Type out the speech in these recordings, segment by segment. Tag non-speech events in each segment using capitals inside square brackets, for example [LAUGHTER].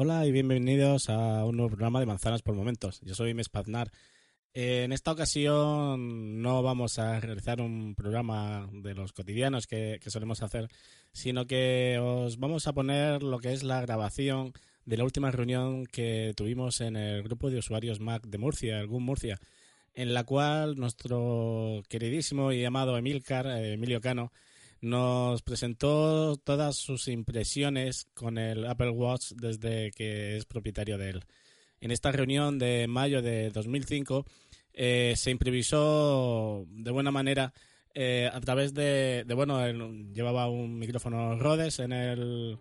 Hola y bienvenidos a un nuevo programa de Manzanas por Momentos. Yo soy Mespaznar. En esta ocasión no vamos a realizar un programa de los cotidianos que, solemos hacer, sino que os vamos a poner lo que es la grabación de la última reunión que tuvimos en el grupo de usuarios Mac de Murcia, GUM Murcia, en la cual nuestro queridísimo y amado Emilcar, eh, Emilio Cano, nos presentó todas sus impresiones con el Apple Watch desde que es propietario de él. En esta reunión de mayo de 2005 eh, se improvisó de buena manera eh, a través de, bueno, llevaba un micrófono Rhodes en el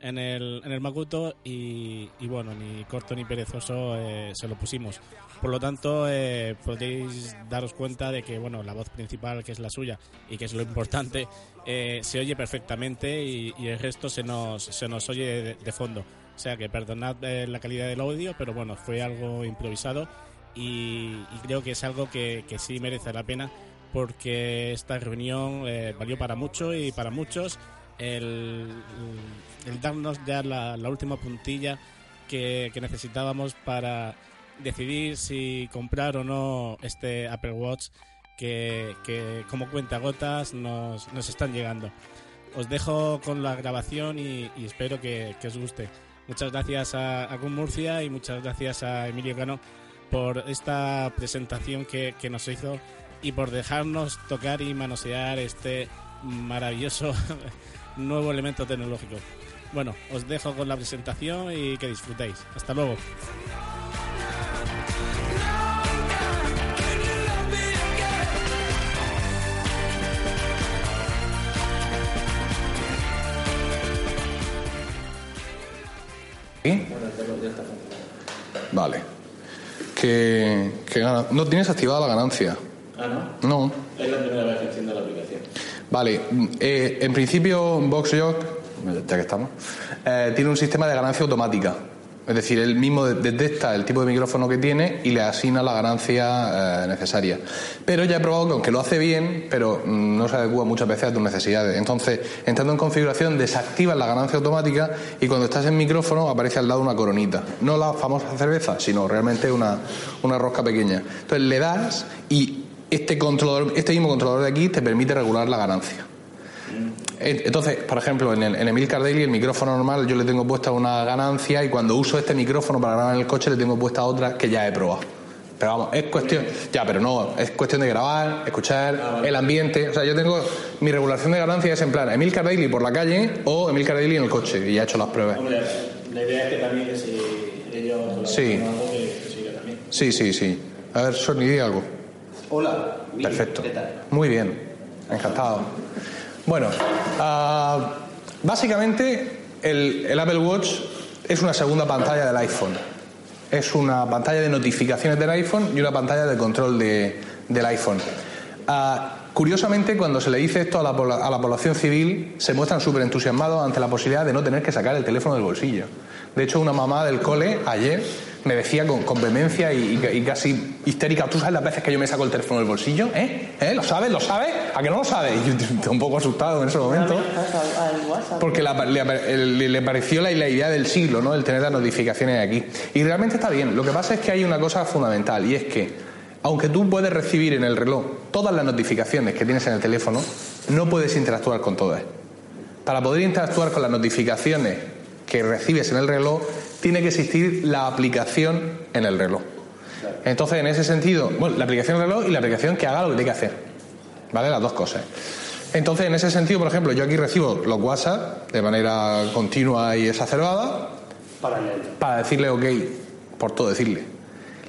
en el, en el Makuto y, bueno, ni corto ni perezoso eh, se lo pusimos. Por lo tanto, eh, podéis daros cuenta de que bueno, la voz principal, que es la suya y que es lo importante, eh, se oye perfectamente y, el resto se nos, se nos oye de, fondo. O sea que perdonad la calidad del audio, pero bueno, fue algo improvisado y, creo que es algo que, que, sí merece la pena porque esta reunión valió para mucho y para muchos el, darnos ya la, última puntilla que, necesitábamos para decidir si comprar o no este Apple Watch que, como cuenta gotas nos, nos están llegando. Os dejo con la grabación y, espero que, os guste. Muchas gracias a, a Murcia y muchas gracias a Emilio Cano por esta presentación que, que nos hizo y por dejarnos tocar y manosear este maravilloso [LAUGHS] nuevo elemento tecnológico. Bueno, os dejo con la presentación y que disfrutéis. Hasta luego. Vale. Que, no tienes activada la ganancia. Ah, no. No. Es la primera vez que enciendo la aplicación. Vale, eh, en principio VoxJock, ya que estamos, eh, tiene un sistema de ganancia automática. Es decir, él mismo detecta el tipo de micrófono que tiene y le asigna la ganancia eh, necesaria. Pero ya he probado que aunque lo hace bien, pero mm, no se adecua muchas veces a tus necesidades. Entonces, entrando en configuración, desactivas la ganancia automática y cuando estás en micrófono aparece al lado una coronita. No la famosa cerveza, sino realmente una, una rosca pequeña. Entonces le das y este, controlador, este mismo controlador de aquí te permite regular la ganancia. Entonces, por ejemplo, en el, en el Daily, el micrófono normal, yo le tengo puesta una ganancia y cuando uso este micrófono para grabar en el coche le tengo puesta otra que ya he probado. Pero vamos, es cuestión, ya, pero no, es cuestión de grabar, escuchar ah, el ambiente. O sea, yo tengo mi regulación de ganancia es en plan Emilcar Daily por la calle o Emilcar Daily en el coche y ya he hecho las pruebas. Hombre, la idea es que también que si ellos sí. también. Sí, sí, sí. A ver, Sony, di algo. Hola. Perfecto. Muy bien. Encantado. Bueno, ah, básicamente el, Apple Watch es una segunda pantalla del iPhone. Es una pantalla de notificaciones del iPhone y una pantalla de control del iPhone. Ah, curiosamente, cuando se le dice esto a la, a la población civil, se muestran súper entusiasmados ante la posibilidad de no tener que sacar el teléfono del bolsillo. De hecho, una mamá del cole ayer me decía con, con vehemencia y, casi histérica, ¿tú sabes las veces que yo me saco el teléfono del bolsillo? ¿Eh? ¿Eh? ¿Lo sabes? ¿Lo sabes? ¿A que no lo sabes? Y yo estoy un poco asustado en ese momento. Porque le, pareció la, idea del siglo, ¿no? El tener las notificaciones aquí. Y realmente está bien. Lo que pasa es que hay una cosa fundamental y es que aunque tú puedes recibir en el reloj todas las notificaciones que tienes en el teléfono, no puedes interactuar con todas. Para poder interactuar con las notificaciones que recibes en el reloj, tiene que existir la aplicación en el reloj. Entonces, en ese sentido, bueno, la aplicación el reloj y la aplicación que haga lo que tiene que hacer. ¿Vale? Las dos cosas. Entonces, en ese sentido, por ejemplo, yo aquí recibo los WhatsApp de manera continua y exacerbada para, decirle ok, por todo decirle.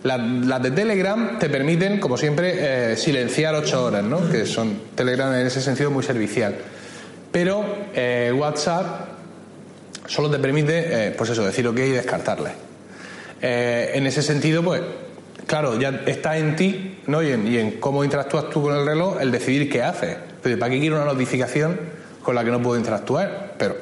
Las, de Telegram te permiten, como siempre, eh, silenciar ocho horas, ¿no? Que son Telegram en ese sentido muy servicial. Pero eh, WhatsApp Solo te permite, eh, pues eso, decir ok y descartarle. En ese sentido, pues, claro, ya está en ti, ¿no? Y en, cómo interactúas tú con el reloj, el decidir qué haces. Pero ¿para qué quiero una notificación con la que no puedo interactuar? Pero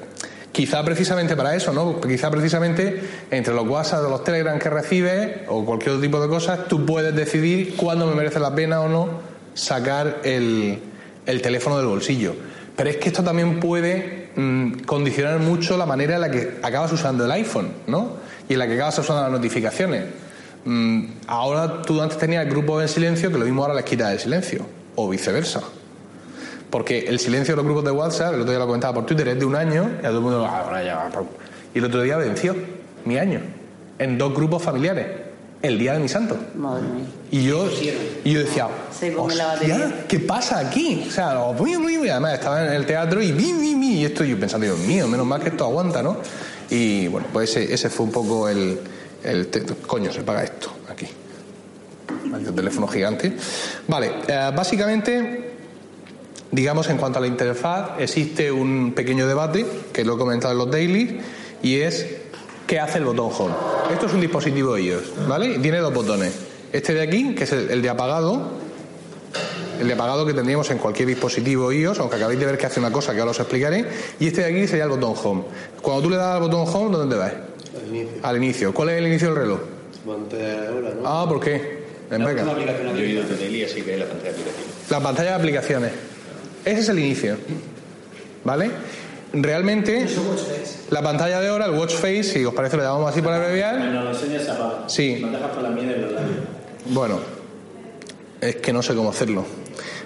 quizá precisamente para eso, ¿no? Quizá precisamente entre los WhatsApp o los Telegram que recibes o cualquier otro tipo de cosas, tú puedes decidir cuándo me merece la pena o no sacar el, el teléfono del bolsillo. Pero es que esto también puede mm, condicionar mucho la manera en la que acabas usando el iPhone, ¿no? Y en la que acabas usando las notificaciones. Mm, ahora tú antes tenías el grupo en silencio, que lo mismo ahora les quitas el silencio, o viceversa. Porque el silencio de los grupos de WhatsApp, el otro día lo comentaba por Twitter, es de un año, y a todo el mundo, "Ah, ahora ya, pum". y el otro día venció mi año, en dos grupos familiares, el día de mi santo. Madre mía. Y yo, y yo decía, Se come la "Hostia, batería". ¿qué pasa aquí? O sea, lo- muy, muy, muy, además estaba en el teatro y mi, mi, mi, y esto yo pensando, Dios mío, menos mal que esto aguanta, ¿no? Y bueno, pues ese, ese fue un poco el, el te- coño, se paga esto aquí. Maldito teléfono gigante. Vale, eh, básicamente, digamos, en cuanto a la interfaz, existe un pequeño debate, que lo he comentado en los dailies, y es qué hace el botón Home. Esto es un dispositivo iOS, ¿vale? Tiene dos botones. Este de aquí, que es el, el de apagado, el de apagado que tendríamos en cualquier dispositivo iOS, aunque acabéis de ver que hace una cosa que ahora os explicaré, y este de aquí sería el botón Home. Cuando tú le das al botón Home, ¿dónde te vas? Al inicio. Al inicio. ¿Cuál es el inicio del reloj? Pantalla de hora, ¿no? Ah, ¿por qué? Daily, así que es la pantalla de aplicación. La pantalla de aplicaciones. Ese es el inicio. ¿Vale? Realmente, la pantalla de hora, el watch face, si os parece, le llamamos así para abreviar. Lo enseñas. Sí. La de. Bueno, es que no sé cómo hacerlo.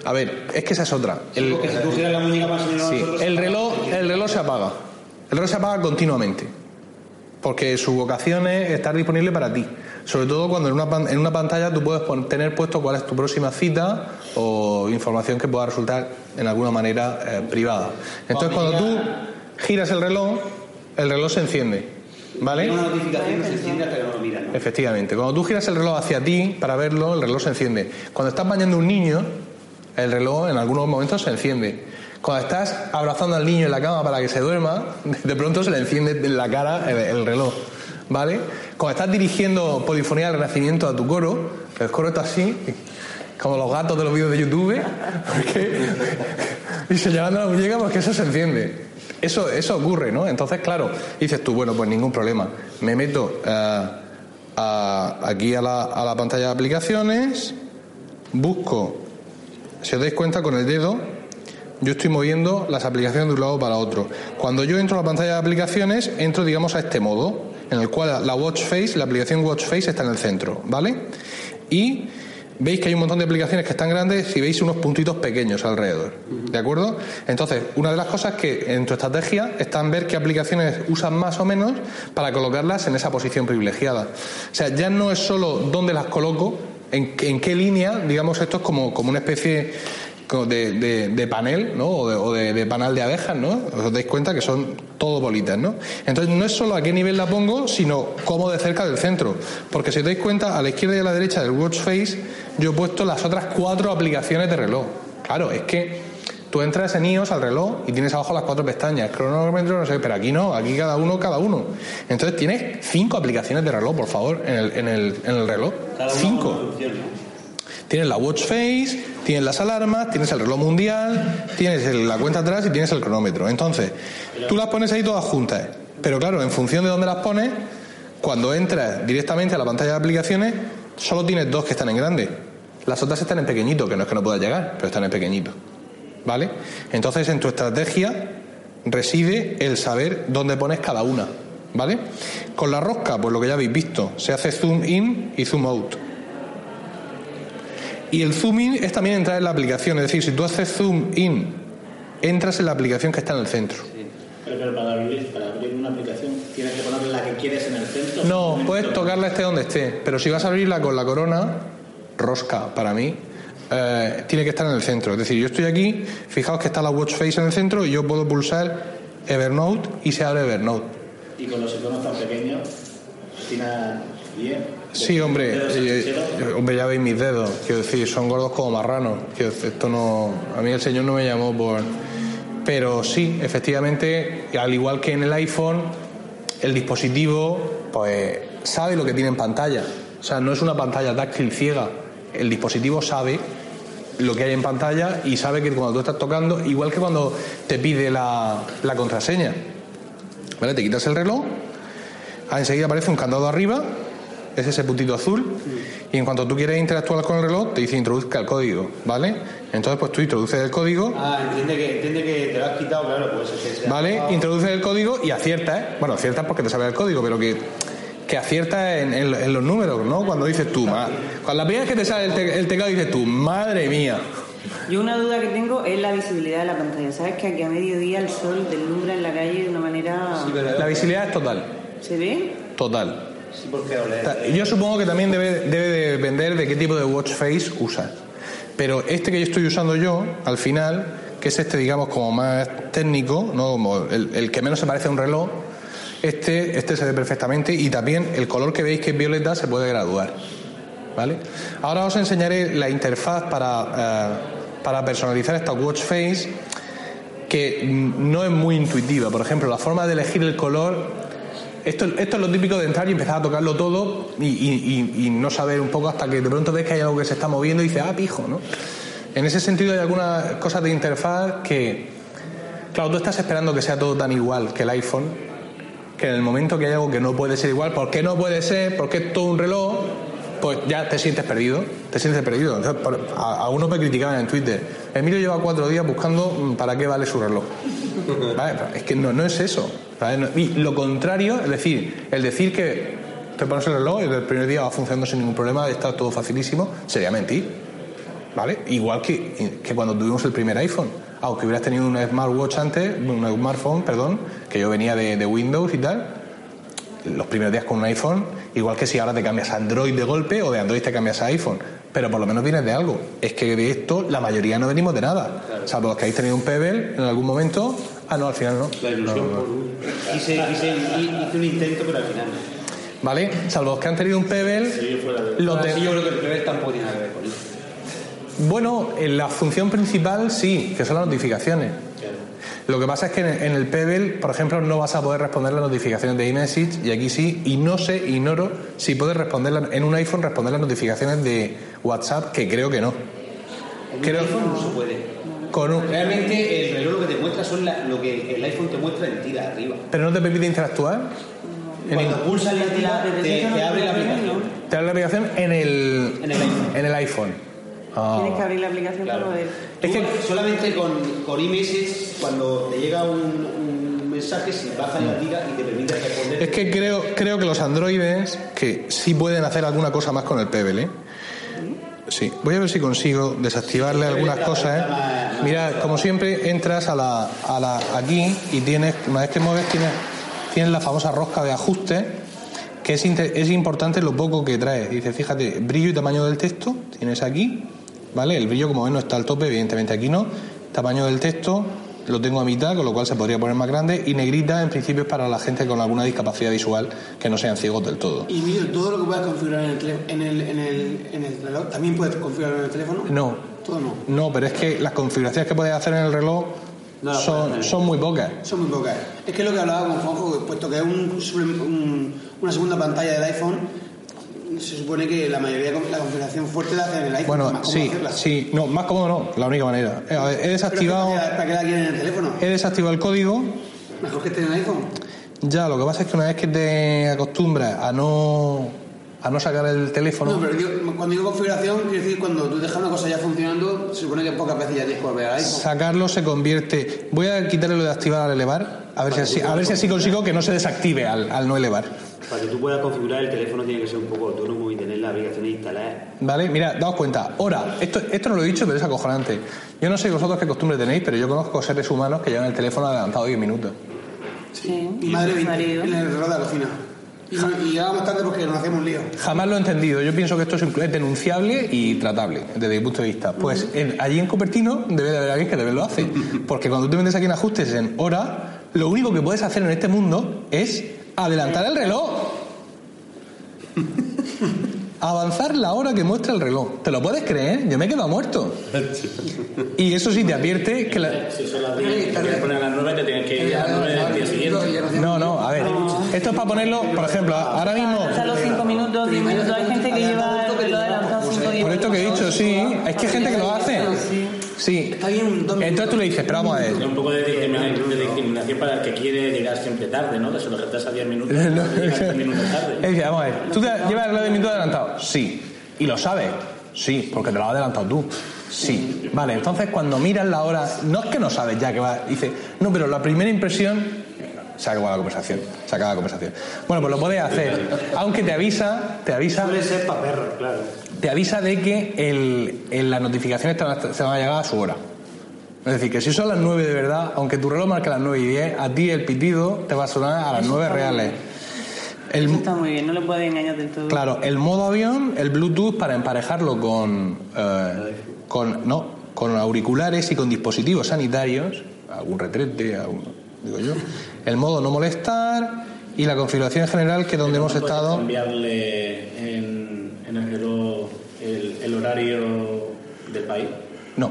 A ver, es que esa es otra. El, sí, el reloj, el reloj se apaga. El reloj se apaga continuamente. Porque su vocación es estar disponible para ti. Sobre todo cuando en una, en una pantalla tú puedes tener puesto cuál es tu próxima cita o información que pueda resultar en alguna manera eh, privada. Entonces cuando tú giras el reloj, el reloj se enciende. ¿Vale? Una notificación se enciende hasta que no lo miras. ¿no? Efectivamente. Cuando tú giras el reloj hacia ti para verlo, el reloj se enciende. Cuando estás bañando a un niño, el reloj en algunos momentos se enciende. Cuando estás abrazando al niño en la cama para que se duerma, de pronto se le enciende en la cara el, el reloj. ¿Vale? Cuando estás dirigiendo Polifonía del Renacimiento a tu coro, el coro está así, como los gatos de los vídeos de YouTube, porque, y señalando la muñeca porque eso se enciende. Eso, eso ocurre, ¿no? Entonces, claro, dices tú, bueno, pues ningún problema. Me meto eh, aquí a la, a la pantalla de aplicaciones, busco, si os dais cuenta con el dedo, yo estoy moviendo las aplicaciones de un lado para otro. Cuando yo entro a la pantalla de aplicaciones, entro, digamos, a este modo, en el cual la Watch Face, la aplicación Watch Face está en el centro, ¿vale? Y veis que hay un montón de aplicaciones que están grandes y veis unos puntitos pequeños alrededor, ¿de acuerdo? Entonces, una de las cosas que en tu estrategia está en ver qué aplicaciones usan más o menos para colocarlas en esa posición privilegiada. O sea, ya no es solo dónde las coloco, en, en qué línea, digamos, esto es como, como una especie de, de- de panel, ¿no? O, de, o de- panal de abejas, ¿no? Os dais cuenta que son todo bolitas, ¿no? Entonces no es solo a qué nivel la pongo, sino cómo de cerca del centro. Porque si os dais cuenta, a la izquierda y a la derecha del Watch Face, yo he puesto las otras cuatro aplicaciones de reloj. Claro, es que tú entras en iOS al reloj y tienes abajo las cuatro pestañas, cronómetro, no sé, pero aquí no, aquí cada uno, cada uno. Entonces tienes cinco aplicaciones de reloj, por favor, en el, en el, en el reloj. Cada uno cinco. con su función, ¿no? Tienes la watch face, tienes las alarmas, tienes el reloj mundial, tienes la cuenta atrás y tienes el cronómetro. Entonces, tú las pones ahí todas juntas. Pero claro, en función de dónde las pones, cuando entras directamente a la pantalla de aplicaciones, solo tienes dos que están en grande. Las otras están en pequeñito, que no es que no puedas llegar, pero están en pequeñito. ¿Vale? Entonces, en tu estrategia reside el saber dónde pones cada una. ¿Vale? Con la rosca, pues lo que ya habéis visto, se hace zoom in y zoom out. Y el zoom in es también entrar en la aplicación, es decir, si tú haces zoom in, entras en la aplicación que está en el centro. Pero, pero para, abrir, para abrir una aplicación tienes que poner la que quieres en el centro. No, puedes tocar. tocarla esté donde esté, pero si vas a abrirla con la corona, rosca para mí, eh, tiene que estar en el centro. Es decir, yo estoy aquí, fijaos que está la watch face en el centro y yo puedo pulsar Evernote y se abre Evernote. Y con los iconos tan pequeños, atina bien. Sí, hombre, eh, eh, hombre, ya veis mis dedos, quiero decir, son gordos como marranos. Quiero decir, esto no, a mí el señor no me llamó por, pero sí, efectivamente, al igual que en el iPhone, el dispositivo pues sabe lo que tiene en pantalla. O sea, no es una pantalla táctil ciega. El dispositivo sabe lo que hay en pantalla y sabe que cuando tú estás tocando, igual que cuando te pide la, la contraseña. ¿Vale? Te quitas el reloj, ah, enseguida aparece un candado arriba, es ese puntito azul, y en cuanto tú quieres interactuar con el reloj, te dice introduzca el código, ¿vale? Entonces, pues tú introduces el código, Ah, entiende que, entiende que te lo has quitado, claro, pues es que ¿vale? Introduces el código y aciertas, ¿eh? Bueno, aciertas porque te sabe el código, pero que, que aciertas en, en- en los números, ¿no? Cuando dices tú, ma- cuando la primera vez que te sale el, te- el teclado dices tú, madre mía. Yo una duda que tengo es la visibilidad de la pantalla. ¿Sabes que aquí a mediodía el sol deslumbra en la calle de una manera... La visibilidad es total, ¿Se ve? total. Yo supongo que también debe, debe de depender de qué tipo de watch face usas. Pero este que yo estoy usando yo, al final, que es este, digamos, como más técnico, ¿no? como el, el que menos se parece a un reloj, este, este se ve perfectamente y también el color que veis que es violeta se puede graduar. ¿Vale? Ahora os enseñaré la interfaz para, eh, para personalizar esta watch face que mm, no es muy intuitiva. Por ejemplo, la forma de elegir el color. Esto, esto es lo típico de entrar y empezar a tocarlo todo y, no saber un poco hasta que de pronto ves que hay algo que se está moviendo y dices, ah, pijo, ¿no? En ese sentido hay algunas cosas de interfaz que, claro, tú estás esperando que sea todo tan igual que el iPhone, que en el momento que hay algo que no puede ser igual, ¿por qué no puede ser? Porque es todo un reloj, pues ya te sientes perdido, te sientes perdido. Entonces, a, a uno me criticaban en Twitter, Emilio lleva cuatro días buscando mm, para qué vale su reloj. [LAUGHS] Es que no, no es eso. Y lo contrario, es decir, el decir que te pones el reloj y el primer día va funcionando sin ningún problema, está todo facilísimo, sería mentir. ¿Vale? Igual que, que cuando tuvimos el primer iPhone. Aunque hubieras tenido un smartwatch antes, un smartphone, perdón, que yo venía de, de Windows y tal, los primeros días con un iPhone, igual que si ahora te cambias a Android de golpe o de Android te cambias a iPhone. Pero por lo menos vienes de algo. Es que de esto la mayoría no venimos de nada. Salvo los que habéis tenido un Pebble en algún momento. Ah, no, al final no. La ilusión por un... Hice, hice, hice un intento, pero al final no. ¿Vale? Salvo los que han tenido un Pebble. Los de- Así yo creo que el primer tampoco tiene nada que ver con eso. Bueno, en la función principal sí, que son las notificaciones. Lo que pasa es que en el Pebble, por ejemplo, no vas a poder responder las notificaciones de iMessage y aquí sí, y no sé, ignoro si puedes responder la- en un iPhone responder las notificaciones de WhatsApp, que creo que no. En Creo- un iPhone no se puede. Con un- Realmente el reloj lo que te muestra son la- lo que el iPhone te muestra en tira arriba. pero no te permite interactuar. En Cuando el- pulsas la tira, te, te abre la aplicación. te abre la aplicación en el, En el iPhone. en el iPhone. Ah. Tienes que abrir la aplicación Claro. para ver. Es que- solamente con, con iMessage, cuando te llega un, un mensaje, si bajas la tira y te permite responder. Es que creo, creo que los androides que sí pueden hacer alguna cosa más con el Pebble, ¿eh? Sí, voy a ver si consigo desactivarle algunas cosas, ¿eh? Mira, como siempre, entras a la, a la aquí y tienes, una vez que mueves, tienes, tienes la famosa rosca de ajuste, que es, inte- es importante lo poco que trae. Dice, fíjate, brillo y tamaño del texto, tienes aquí, ¿vale? El brillo, como ven, no está al tope, evidentemente aquí no. Tamaño del texto, lo tengo a mitad, con lo cual se podría poner más grande. Y negrita, en principio, es para la gente con alguna discapacidad visual que no sean ciegos del todo. Y mira, todo lo que puedas configurar en el, en el, en el, en el reloj, ¿también puedes configurarlo en el teléfono? No, Todo no. no, pero es que las configuraciones que puedes hacer en el reloj No son, son muy pocas. Son muy pocas. Es que lo que hablaba con Juanjo, puesto que es un, suple- un- una segunda pantalla del iPhone, se supone que la mayoría de la configuración fuerte la hacen en el iPhone. Bueno, más sí, hacerla. sí, no, más cómodo no, la única manera. Eh, he desactivado, ¿para qué- ¿Para qué la quieren en el teléfono? he desactivado el código. Mejor que esté en el iPhone. Ya, lo que pasa es que una vez que te acostumbras a no, a no sacar el teléfono, No, pero digo- cuando digo configuración, quiero decir cuando tú dejas una cosa ya funcionando, se supone que pocas veces ya tienes que volver al iPhone. sacarlo se convierte. Voy a quitarle lo de activar al elevar, a ver si así, a ver si así consigo que no se desactive al, al no elevar. Para que tú puedas configurar el teléfono tiene que ser un poco autónomo y tener la aplicación instalada. ¿Vale? Mira, daos cuenta. Ahora, esto, esto no lo he dicho, pero es acojonante. Yo no sé vosotros qué costumbre tenéis, pero yo conozco seres humanos que llevan el teléfono adelantado 10 minutos. Sí. Mi madre Mi marido. en el reloj de la cocina. Y, no- y llegamos tarde porque nos hacemos lío. Jamás lo he entendido. Yo pienso que esto es denunciable y tratable desde mi punto de vista. Pues en- allí en Cupertino debe de haber alguien que debe lo hace. [LAUGHS] Porque cuando tú metes aquí en ajustes en hora, lo único que puedes hacer en este mundo es adelantar el reloj. avanzar la hora que muestra el reloj. ¿Te lo puedes creer? Yo me he quedado muerto. Y eso sí te advierte que la... Si son las 10, te quieres poner a las 9, te tienes que ir a las 9 del día siguiente. No, no, a ver. Esto es para ponerlo, por ejemplo, ahora mismo... Los 5 minutos, 10 minutos. Hay gente que lleva el reloj adelantado 5 10 Por esto que he dicho, sí. Es que hay gente que lo hace. Sí. Está bien, Entonces tú le dices, pero vamos a ver. Un poco de discriminación, de discriminación para el que quiere llegar siempre tarde, ¿no? Que se lo retrasa 10 minutos, [LAUGHS] No. 10 minutos tarde. [LAUGHS] Es decir, vamos a ver. ¿Tú te llevas el reloj de minutos adelantado? Sí. ¿Y lo sabes? Sí, porque te lo has adelantado tú. Sí. Vale, entonces cuando miras la hora, no es que no sabes ya que va. Dice, no, pero la primera impresión. Se acaba la conversación. Se acaba la conversación. Bueno, pues lo puedes hacer. Aunque te avisa, te avisa, Suele ser para perros, claro. Te avisa de que el, en las notificaciones te van, a, se van a llegar a su hora. Es decir, que si son las 9 de verdad, aunque tu reloj marque las 9 y 10, a ti el pitido te va a sonar a las 9 reales. El, Eso está muy bien, no le puedes engañar del todo. Claro, el modo avión, el Bluetooth para emparejarlo con, eh, con no, con auriculares y con dispositivos sanitarios, algún retrete, algún- digo yo. [LAUGHS] El modo no molestar y la configuración general que donde hemos ¿No puedes estado. cambiarle en, en el reloj el, horario del país? No,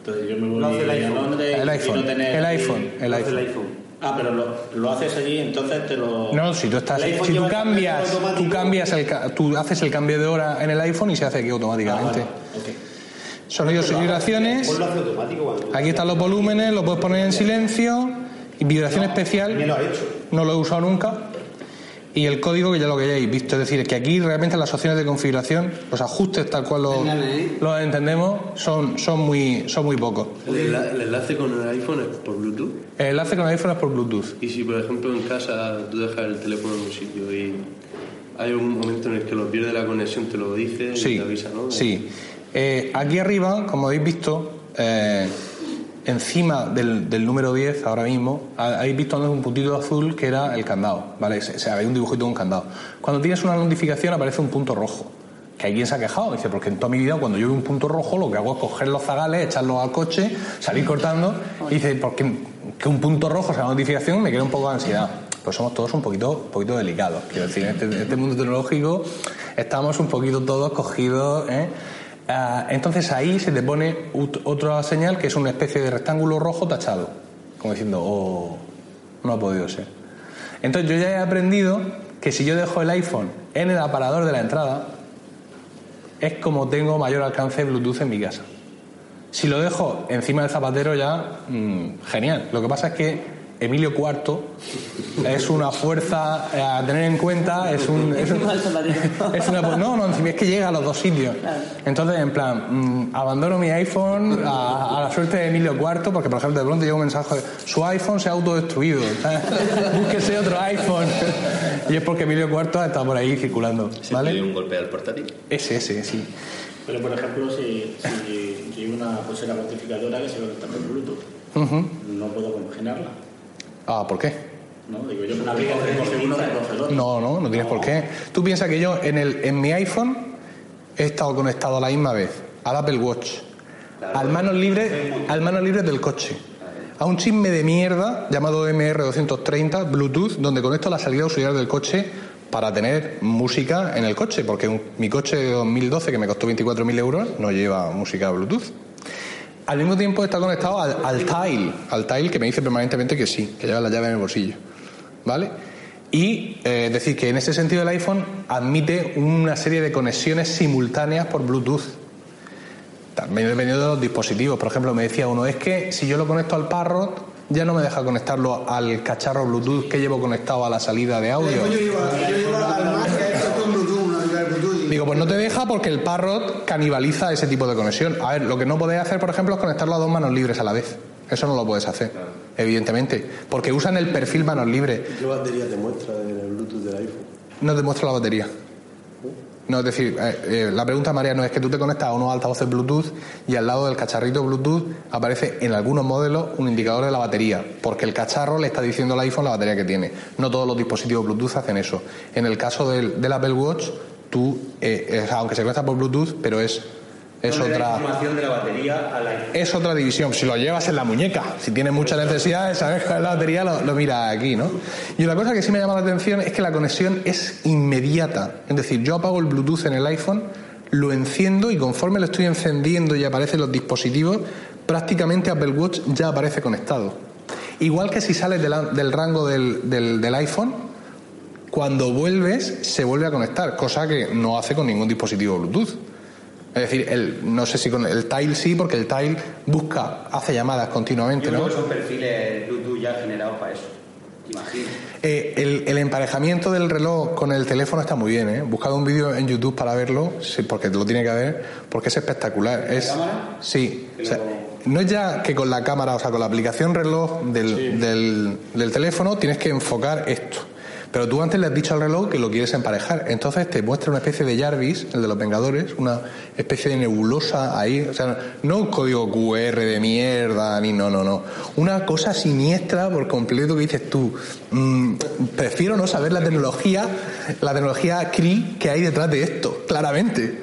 Entonces yo me voy Lo hace el a iPhone. Londres el y iPhone, quiero tener el iPhone, el Hace el iPhone. iPhone. Ah, pero lo, lo haces allí, entonces te lo... No, si tú estás, iPhone si tú cambias, tú cambias el, ca- tú haces el cambio de hora en el iPhone y se hace aquí Ah, automáticamente. vale, ok. Sonidos y vibraciones. Lo hace automático. cuando- Aquí están los volúmenes, lo puedes poner en silencio. Y vibración especial. No lo he usado nunca. Y el código que ya lo que hayáis visto. Es decir, que aquí realmente las opciones de configuración, los ajustes tal cual los, los entendemos, son, son, muy, son muy pocos. El, enla- el enlace con el iPhone es por Bluetooth. El enlace con el iPhone es por Bluetooth. Y si, por ejemplo, en casa tú dejas el teléfono en un sitio y hay un momento en el que lo pierde la conexión, te lo dice y Sí, te avisa, ¿no? sí. Eh, aquí arriba, como habéis visto, eh, encima del, del número 10, ahora mismo, ha- habéis visto donde un puntito azul que era el candado, ¿vale? Se, se- había un dibujito de un candado. Cuando tienes una notificación aparece un punto rojo. Que alguien se ha quejado, dice, porque en toda mi vida cuando yo veo un punto rojo lo que hago es coger los zagales, echarlos al coche, salir cortando, y dice, porque que un punto rojo sea una notificación me crea un poco de ansiedad. Pues somos todos un poquito, un poquito delicados. Quiero decir, en este, este mundo tecnológico estamos un poquito todos cogidos, ¿eh? Ah, entonces ahí se te pone otra señal que es una especie de rectángulo rojo tachado, como diciendo, oh, no ha podido ser. Entonces yo ya he aprendido que si yo dejo el iPhone en el aparador de la entrada, es como tengo mayor alcance Bluetooth en mi casa. Si lo dejo encima del zapatero ya, mm, genial. Lo que pasa es que Emilio IV es una fuerza eh, a tener en cuenta, es un... [LAUGHS] Es, un- es una, no, no, encima es que llega a los dos sitios. Entonces, en plan, mm, abandono mi iPhone a, a la suerte de Emilio IV, porque, por ejemplo, de pronto llega un mensaje, su iPhone se ha autodestruido, [LAUGHS] búsquese otro iPhone. y es porque Emilio IV está por ahí circulando, Se ¿vale? un golpe al portátil. Ese, ese, sí. Pero por ejemplo, si, si llevo una pulsera cuantificadora que se conecta por Bluetooth, Ujú. no puedo compaginarla. Ah, ¿por qué? ¿no? Digo, yo una aplicación coge uno. No, no, no tienes por qué. Tú piensas que yo en, el, en mi iPhone he estado conectado a la misma vez al Apple Watch, al manos libres, al manos libres del coche, a un chisme de mierda llamado MR230 Bluetooth, donde conecto la salida auxiliar del coche para tener música en el coche, porque un- mi coche de 2012 que me costó 24.000 euros no lleva música Bluetooth. Al mismo tiempo está conectado al, al Tile, al Tile que me dice permanentemente que sí, que lleva la llave en el bolsillo. ¿Vale? Y eh, decir, que en ese sentido el iPhone admite una serie de conexiones simultáneas por Bluetooth. También dependiendo de los dispositivos. Por ejemplo, me decía uno, es que si yo lo conecto al Parrot, ya no me deja conectarlo al cacharro Bluetooth que llevo conectado a la salida de audio Mac que ha hecho con Bluetooth, una aplicación Bluetooth. y- Digo, pues no te deja porque el Parrot canibaliza ese tipo de conexión. A ver, lo que no podéis hacer, por ejemplo, es conectarlo a dos manos libres a la vez. Eso no lo puedes hacer, evidentemente. Porque usan el perfil manos libres. ¿Qué batería te muestra en el Bluetooth del iPhone? No te muestra la batería. No, es decir, eh, eh, la pregunta, María, no es que tú te conectas a unos altavoces Bluetooth y al lado del cacharrito Bluetooth aparece en algunos modelos un indicador de la batería, porque el cacharro le está diciendo al iPhone la batería que tiene. No todos los dispositivos Bluetooth hacen eso. En el caso del, del Apple Watch, tú, eh, es- aunque se conecta por Bluetooth, pero es es otra de la batería es otra división. Si lo llevas en la muñeca, si tienes muchas necesidades, sabes [LAUGHS] que la batería lo, lo mira aquí, ¿no? Y una cosa que sí me llama la atención es que la conexión es inmediata. Es decir, yo apago el Bluetooth en el iPhone, lo enciendo y conforme lo estoy encendiendo y aparecen los dispositivos, prácticamente Apple Watch ya aparece conectado. Igual que si sales del rango del, del- del iPhone, cuando vuelves se vuelve a conectar, cosa que no hace con ningún dispositivo Bluetooth. Es decir, el, no sé si con el Tile sí, porque el Tile busca, hace llamadas continuamente, Yo ¿no? que son perfiles Bluetooth ya generados para eso. Imagino. Eh, el, el emparejamiento del reloj con el teléfono está muy bien, ¿eh? Buscad un vídeo en YouTube para verlo, sí, porque lo tiene que ver, porque es espectacular. Es, cámara? Sí. o sea, no es ya que con la cámara, o sea, con la aplicación reloj del, del, del teléfono tienes que enfocar esto. Pero tú antes le has dicho al reloj que lo quieres emparejar. Entonces te muestra una especie de Jarvis, el de los Vengadores, una especie de nebulosa ahí. O sea, no un código QR de mierda, ni no, no, no. Una cosa siniestra por completo que dices tú. mm, prefiero no saber la tecnología, la tecnología CRI que hay detrás de esto, claramente.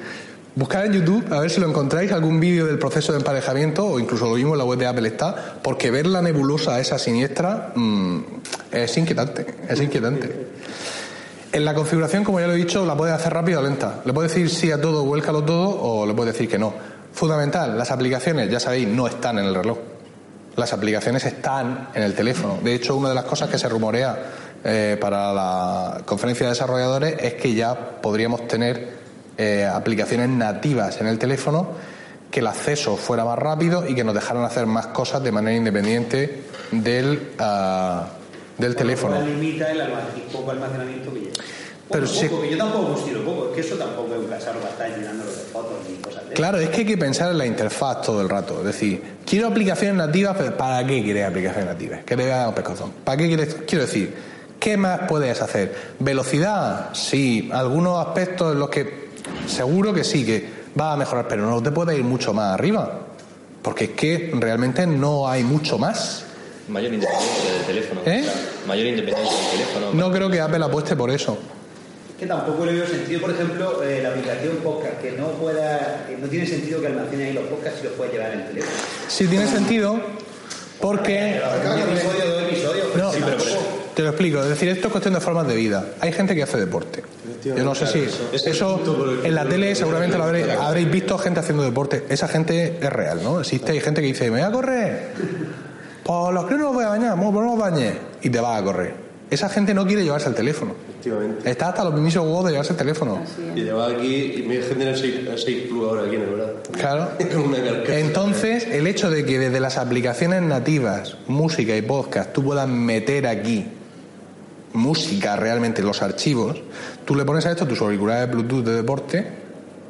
Buscar en YouTube a ver si lo encontráis algún vídeo del proceso de emparejamiento o incluso lo mismo en la web de Apple está, porque ver la nebulosa esa siniestra mm, es inquietante, es inquietante. En la configuración, como ya lo he dicho, la puedes hacer rápida o lenta. Le puedes decir sí a todo, vuélcalo todo o le puedes decir que no. Fundamental, las aplicaciones, ya sabéis, no están en el reloj. Las aplicaciones están en el teléfono. De hecho, una de las cosas que se rumorea eh, para la conferencia de desarrolladores es que ya podríamos tener eh, aplicaciones nativas en el teléfono, que el acceso fuera más rápido y que nos dejaran hacer más cosas de manera independiente del, ah, del teléfono. limita el poco almacenamiento que lleva. Pero poco, que yo tampoco considero poco, es que eso tampoco es un cacharro para estar llenándolo de fotos ni cosas de Claro, es que hay que pensar en la interfaz todo el rato. Es decir, quiero aplicaciones nativas, pero ¿para qué quieres aplicaciones nativas? Que te voy a dar un pescozón. ¿Para qué quieres? Quiero decir, ¿qué más puedes hacer? ¿Velocidad? Sí. Algunos aspectos en los que seguro que sí, que va a mejorar, pero no te puedes ir mucho más arriba. Porque es que realmente no hay mucho más. Mayor independencia del teléfono. ¿Eh? mayor independencia del teléfono. No creo que Apple apueste por eso. que tampoco le veo sentido, por ejemplo, eh, la aplicación podcast, que no pueda, que no tiene sentido que almacene ahí los podcasts y los pueda llevar en el teléfono. Sí tiene sentido porque... No, sí, pero por eso. Te lo explico. Es decir, esto es cuestión de formas de vida. Hay gente que hace deporte. Yo no sé si eso en la tele seguramente lo habréis, habréis visto gente haciendo deporte. Esa gente es real, ¿no? Existe hay gente que dice, me voy a correr. Pues los que no los voy a bañar, no los bañé. Y te vas a correr. Esa gente no quiere llevarse el teléfono. Efectivamente. Está hasta los mismos huevos de llevarse el teléfono. Y lleva aquí, y mi gente el 6, el 6 Plus ahora aquí en el brazo. Claro. [LAUGHS] Con una carcasa. Entonces, el hecho de que desde las aplicaciones nativas, música y podcast, tú puedas meter aquí música realmente, los archivos, tú le pones a esto tus auriculares Bluetooth de deporte,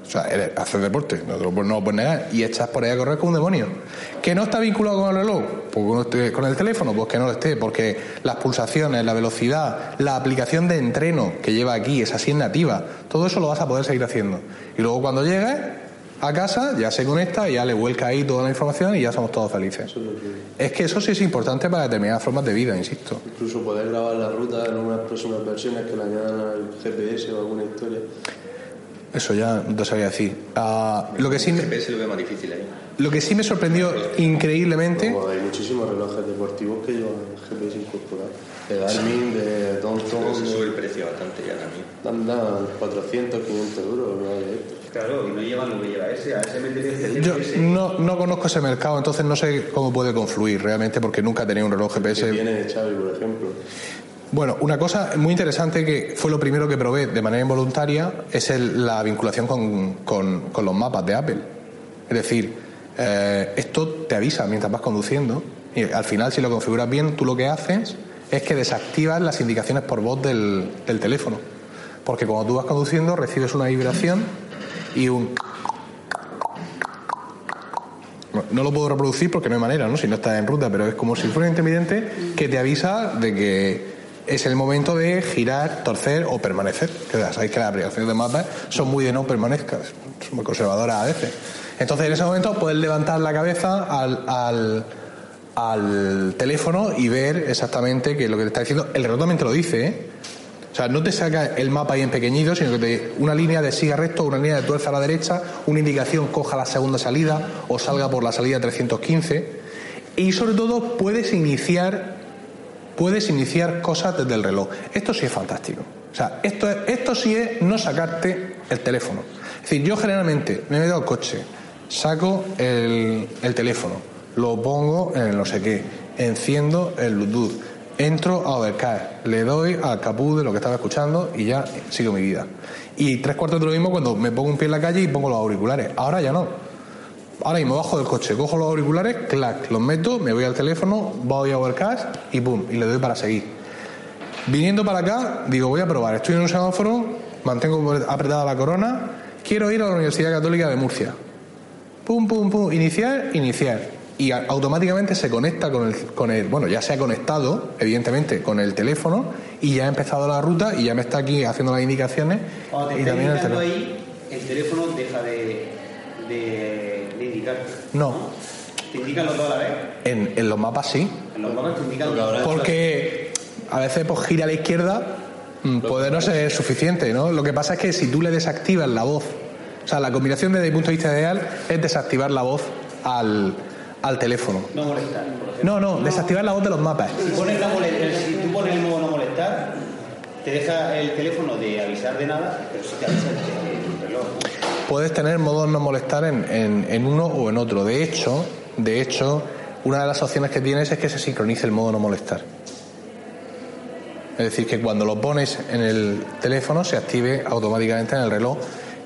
o sea, haces deporte, no, lo, no lo puedes negar, y echas por ahí a correr como un demonio. ¿Que no está vinculado con el reloj? Pues con, el teléfono, pues que no lo esté, porque las pulsaciones, la velocidad, la aplicación de entreno que lleva aquí, es así en nativa, todo eso lo vas a poder seguir haciendo. Y luego cuando llegues a casa, ya se conecta y ya le vuelca ahí toda la información y ya somos todos felices. Es que eso sí es importante para determinadas formas de vida, insisto. Incluso poder grabar la ruta en unas próximas versiones que le añadan al GPS o alguna historia. Eso ya no te sabía decir. Ah, lo, que sí El me, GPS lo veo más difícil ahí. lo que sí me sorprendió increíblemente, Como hay muchísimos relojes deportivos que llevan GPS incorporado. De Garmin, de Pero TomTom, se sube el precio bastante ya también. andan 400, 500 euros. ¿no? Claro, y no llevan lo que lleva ese, a ese este yo no, no conozco ese mercado, entonces no sé cómo puede confluir realmente porque nunca he tenido un reloj GPS. tiene Xavi, por ejemplo. Bueno, una cosa muy interesante que fue lo primero que probé de manera involuntaria es el- la vinculación con, con- con los mapas de Apple. Es decir, eh, esto te avisa mientras vas conduciendo y al final si lo configuras bien, tú lo que haces es que desactivas las indicaciones por voz del, del teléfono. Porque cuando tú vas conduciendo recibes una vibración y un... No- lo puedo reproducir porque no hay manera, ¿no? Si no está en ruta, pero es como si fuera un intermitente que te avisa de que es el momento de girar, torcer o permanecer. Que sabéis que las aplicaciones de mapas son muy de no permanezcas, son muy conservadoras a veces. Entonces en ese momento puedes levantar la cabeza al, al, al teléfono y ver exactamente qué es lo que te está diciendo. El reloj también te lo dice, ¿eh? O sea, no te saca el mapa ahí en pequeñito, sino que te, una línea de siga recto, una línea de tuerza a la derecha, una indicación coja la segunda salida o salga por la salida 315. Y sobre todo puedes iniciar, puedes iniciar cosas desde el reloj. Esto sí es fantástico. O sea, esto, es- esto sí es no sacarte el teléfono. Es decir, yo generalmente me meto al coche, saco el, el teléfono, lo pongo en el no sé qué, enciendo el Bluetooth, entro a Overcast, le doy al capú de lo que estaba escuchando y ya sigo mi vida. Y tres cuartos de lo mismo cuando me pongo un pie en la calle y pongo los auriculares. Ahora ya no. Ahora mismo bajo del coche, cojo los auriculares, clac, los meto, me voy al teléfono, voy a Overcast y pum, y le doy para seguir. Viniendo para acá, digo, voy a probar. Estoy en un semáforo, mantengo apretada la corona, quiero ir a la Universidad Católica de Murcia. Pum, pum, pum, iniciar, iniciar. Y automáticamente se conecta con el, con el, bueno, ya se ha conectado, evidentemente, con el teléfono y ya ha empezado la ruta y ya me está aquí haciendo las indicaciones. Cuando te y también el teléfono. ahí, el teléfono deja de, de, de indicar. No, ¿Te indican los dos a la vez? en, en los mapas sí. En los mapas te indican los dos. Porque a veces pues gira a la izquierda, mm, puede no ser suficiente, ¿no? Lo que pasa es que si tú le desactivas la voz, o sea, la combinación desde el punto de vista ideal es desactivar la voz al, al teléfono. No molestar. No, no, desactivar la voz de los mapas. Si, pones no molestar, si tú pones el modo no molestar, te deja el teléfono de avisar de nada, pero sí te avisa el, el reloj. Puedes tener modo no molestar en, en- en uno o en otro. De hecho, de hecho, una de las opciones que tienes es que se sincronice el modo no molestar. Es decir, que cuando lo pones en el teléfono se active automáticamente en el reloj,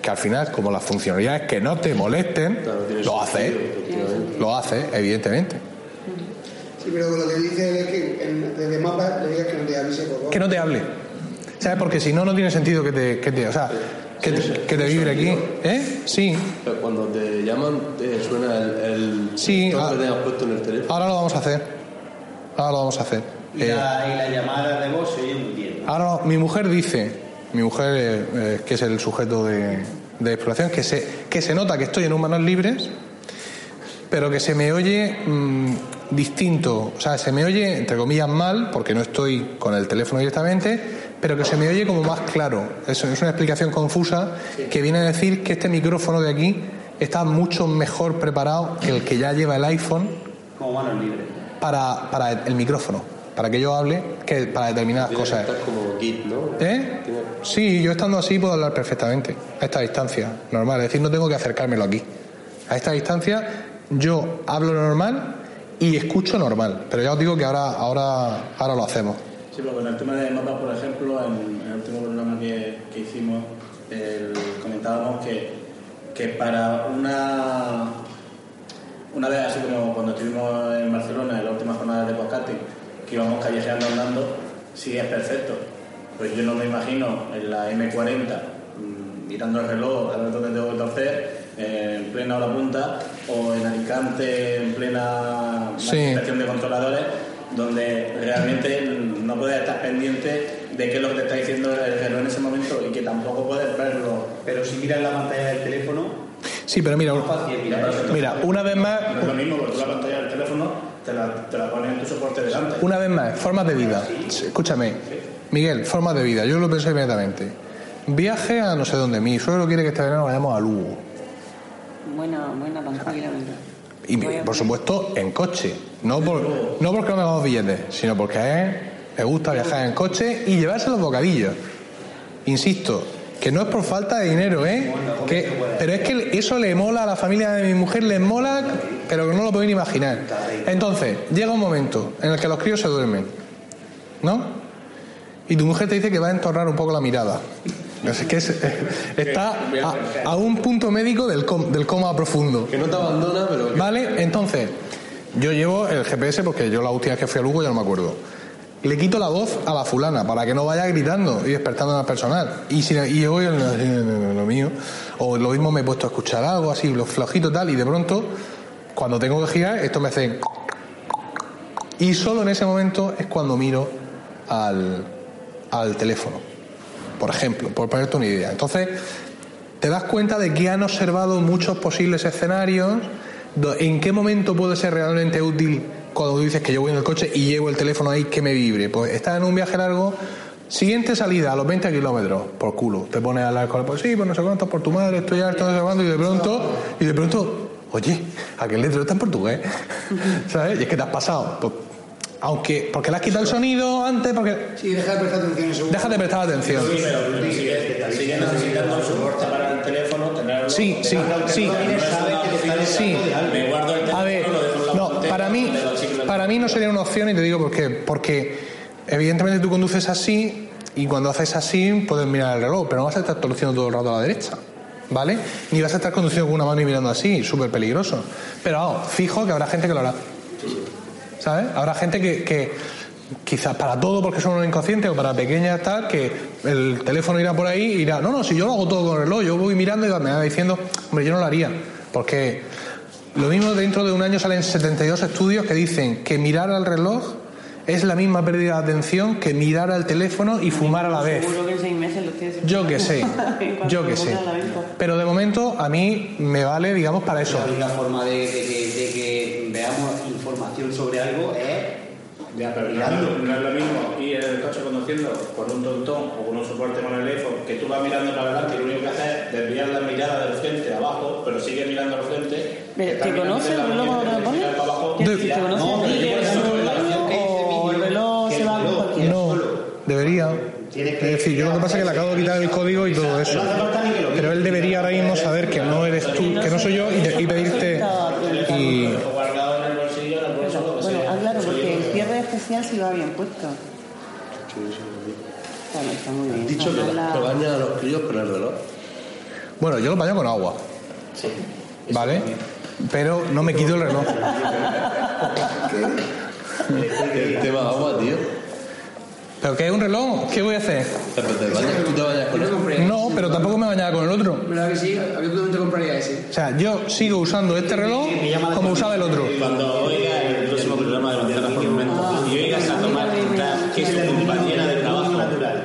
que al final, como la funcionalidad es que no te molesten, lo hace, lo hace, evidentemente. Sí, pero lo que dice es que en, desde mapas le digas que no te avise por favor. Que no te hable. ¿Sabes? Porque si no, no tiene sentido que te, que te, o sea, que te, que te vibre aquí. ¿Eh? Sí, Pero cuando te llaman, te suena el, el Sí, ah. que puesto en el teléfono. ahora lo vamos a hacer. Ahora lo vamos a hacer. Y, Eh, la, y la llamada de voz se oye muy bien. Ahora mi mujer dice, mi mujer eh, eh, que es el sujeto de, de exploración, que se, que se nota que estoy en un manos libres, pero que se me oye mm, distinto, o sea, se me oye entre comillas mal, porque no estoy con el teléfono directamente, pero que se me oye como más claro. Eso es una explicación confusa que viene a decir que este micrófono de aquí está mucho mejor preparado que el que ya lleva el iPhone Como manos libres. para, para el micrófono, para que yo hable, que para determinadas Tienes que cosas. estar como Git, ¿no? ¿Eh? Tiene- Sí, yo estando así puedo hablar perfectamente, a esta distancia, normal. Es decir, no tengo que acercármelo aquí. A esta distancia yo hablo normal y escucho normal. Pero ya os digo que ahora, ahora, ahora lo hacemos. Sí, pero con el tema de mapas, por ejemplo, en, en el último programa que, que hicimos, el- comentábamos que, que para una una vez, así como cuando estuvimos en Barcelona en la última jornada de podcasting, que íbamos callejeando andando, sí es perfecto. Pues yo no me imagino en la M40 mm, mirando el reloj a ver dónde tengo que torcer, eh, en plena hora punta, o en Alicante en plena Sí. de controladores, donde realmente no puedes estar pendiente de qué es lo que te está diciendo el reloj en ese momento y que tampoco puedes verlo. Pero si miras la pantalla del teléfono, Sí, pero mira, es fácil mirar eso. mira, una vez más, No es lo mismo, porque la pantalla del teléfono te la, te la pones en tu soporte delante. una vez más, formas de vida. Escúchame, Miguel, formas de vida. Yo lo pensé inmediatamente. Viaje a no sé dónde. Mi suegro quiere que este verano vayamos a Lugo. Buena, buena tranquila, ¿verdad? Y por supuesto en coche. No, por, no porque no tengamos billetes, sino porque a él le gusta viajar en coche y llevarse los bocadillos. Insisto, que no es por falta de dinero, ¿eh? Que, pero es que eso le mola a la familia de mi mujer, les mola, pero que no lo pueden imaginar. Entonces, llega un momento en el que los críos se duermen, ¿no? Y tu mujer te dice que va a entornar un poco la mirada. Es que es- [LAUGHS] está a, a un punto médico del, com- del coma profundo. Que no te abandona, pero Vale, entonces, yo llevo el GPS porque yo la última vez que fui a Lugo ya no me acuerdo. Le quito la voz a la fulana para que no vaya gritando y despertando al personal. Y, si, y voy lo, lo mío. O lo mismo me he puesto a escuchar algo así, lo flojito tal, y de pronto, cuando tengo que girar, esto me hace. Y solo en ese momento es cuando miro al, al teléfono. Por ejemplo, por ponerte una idea. Entonces, te das cuenta de que han observado muchos posibles escenarios. ¿En qué momento puede ser realmente útil cuando dices que yo voy en el coche y llevo el teléfono ahí que me vibre? Pues estás en un viaje largo, Siguiente salida, a los 20 kilómetros, por culo. Te pones a hablar con el pues sí, pues no sé cuánto, por tu madre, estoy harto, no sé y de pronto, y de pronto, oye, aquel letrero está en portugués. [LAUGHS] ¿Sabes? Y es que te has pasado. Pues, aunque, porque le has quitado el sonido antes, porque. Sí, deja de prestar atención. seguro. Deja de prestar atención. Sí, pero sigue, sigue necesitando un soporte para el teléfono, tenerlo. Sí, sí, sí. Sí. Me guardo el teléfono, A ver, lo dejo en la no, para mí, para mí no sería una opción y te digo por qué. Porque evidentemente tú conduces así y cuando haces así puedes mirar el reloj, pero no vas a estar conduciendo todo el rato a la derecha. ¿Vale? Ni vas a estar conduciendo con una mano y mirando así, súper peligroso. Pero vamos, fijo que habrá gente que lo hará. ¿Sabes? Habrá gente que, que quizás para todo porque son unos inconscientes o para pequeñas tal, que el teléfono irá por ahí y irá, no, no, si yo lo hago todo con el reloj, yo voy mirando y me va diciendo, hombre, yo no lo haría. Porque lo mismo dentro de un año salen 72 estudios que dicen que mirar al reloj es la misma pérdida de atención que mirar al teléfono y fumar a la vez. Seguro que en seis meses lo tienes. Yo que sé, [LAUGHS] yo que sé. Pero de momento a mí me vale, digamos, para eso. La única forma de, de que, de que veamos sobre algo es Ya, pero no es, lo, no es lo mismo ir en el coche conduciendo con un tontón o con un soporte con el iPhone que tú vas mirando para adelante y lo único que haces es desviar la mirada del frente abajo, pero sigue mirando al frente. ¿Te mirando conoce la el reloj cuando te pones? De- ¿Te conoce No, a ti pero que yo, por eres ejemplo, un la reloj o el reloj se va cualquiera? No, debería. Es decir, yo lo que pasa es que le acabo de quitar el código y todo eso. Pero él debería ahora mismo saber que no eres tú, que no soy yo y, de- y pedirte. Y o guardado en el bolsillo, en el bolso, lo que Bueno, sea. ah, claro, porque el cierre sí bien puesto. Claro, está muy bien. Dicho que, Ojalá- que baña a los críos con el reloj. bueno, yo lo baño con agua. ¿Vale? Pero no me quito el reloj. El tema agua, tío. ¿Pero qué es un reloj? ¿Qué voy a hacer? Pero te bañas, tú te bañas con él. No, pero tampoco me bañaba con el otro. ¿Verdad que sí? Habitualmente compraría ese. O sea, yo sigo usando este reloj como usaba el otro. Cuando oiga el próximo programa de Manzanas por Momento y oigas a tomar Quintas que su compañera de trabajo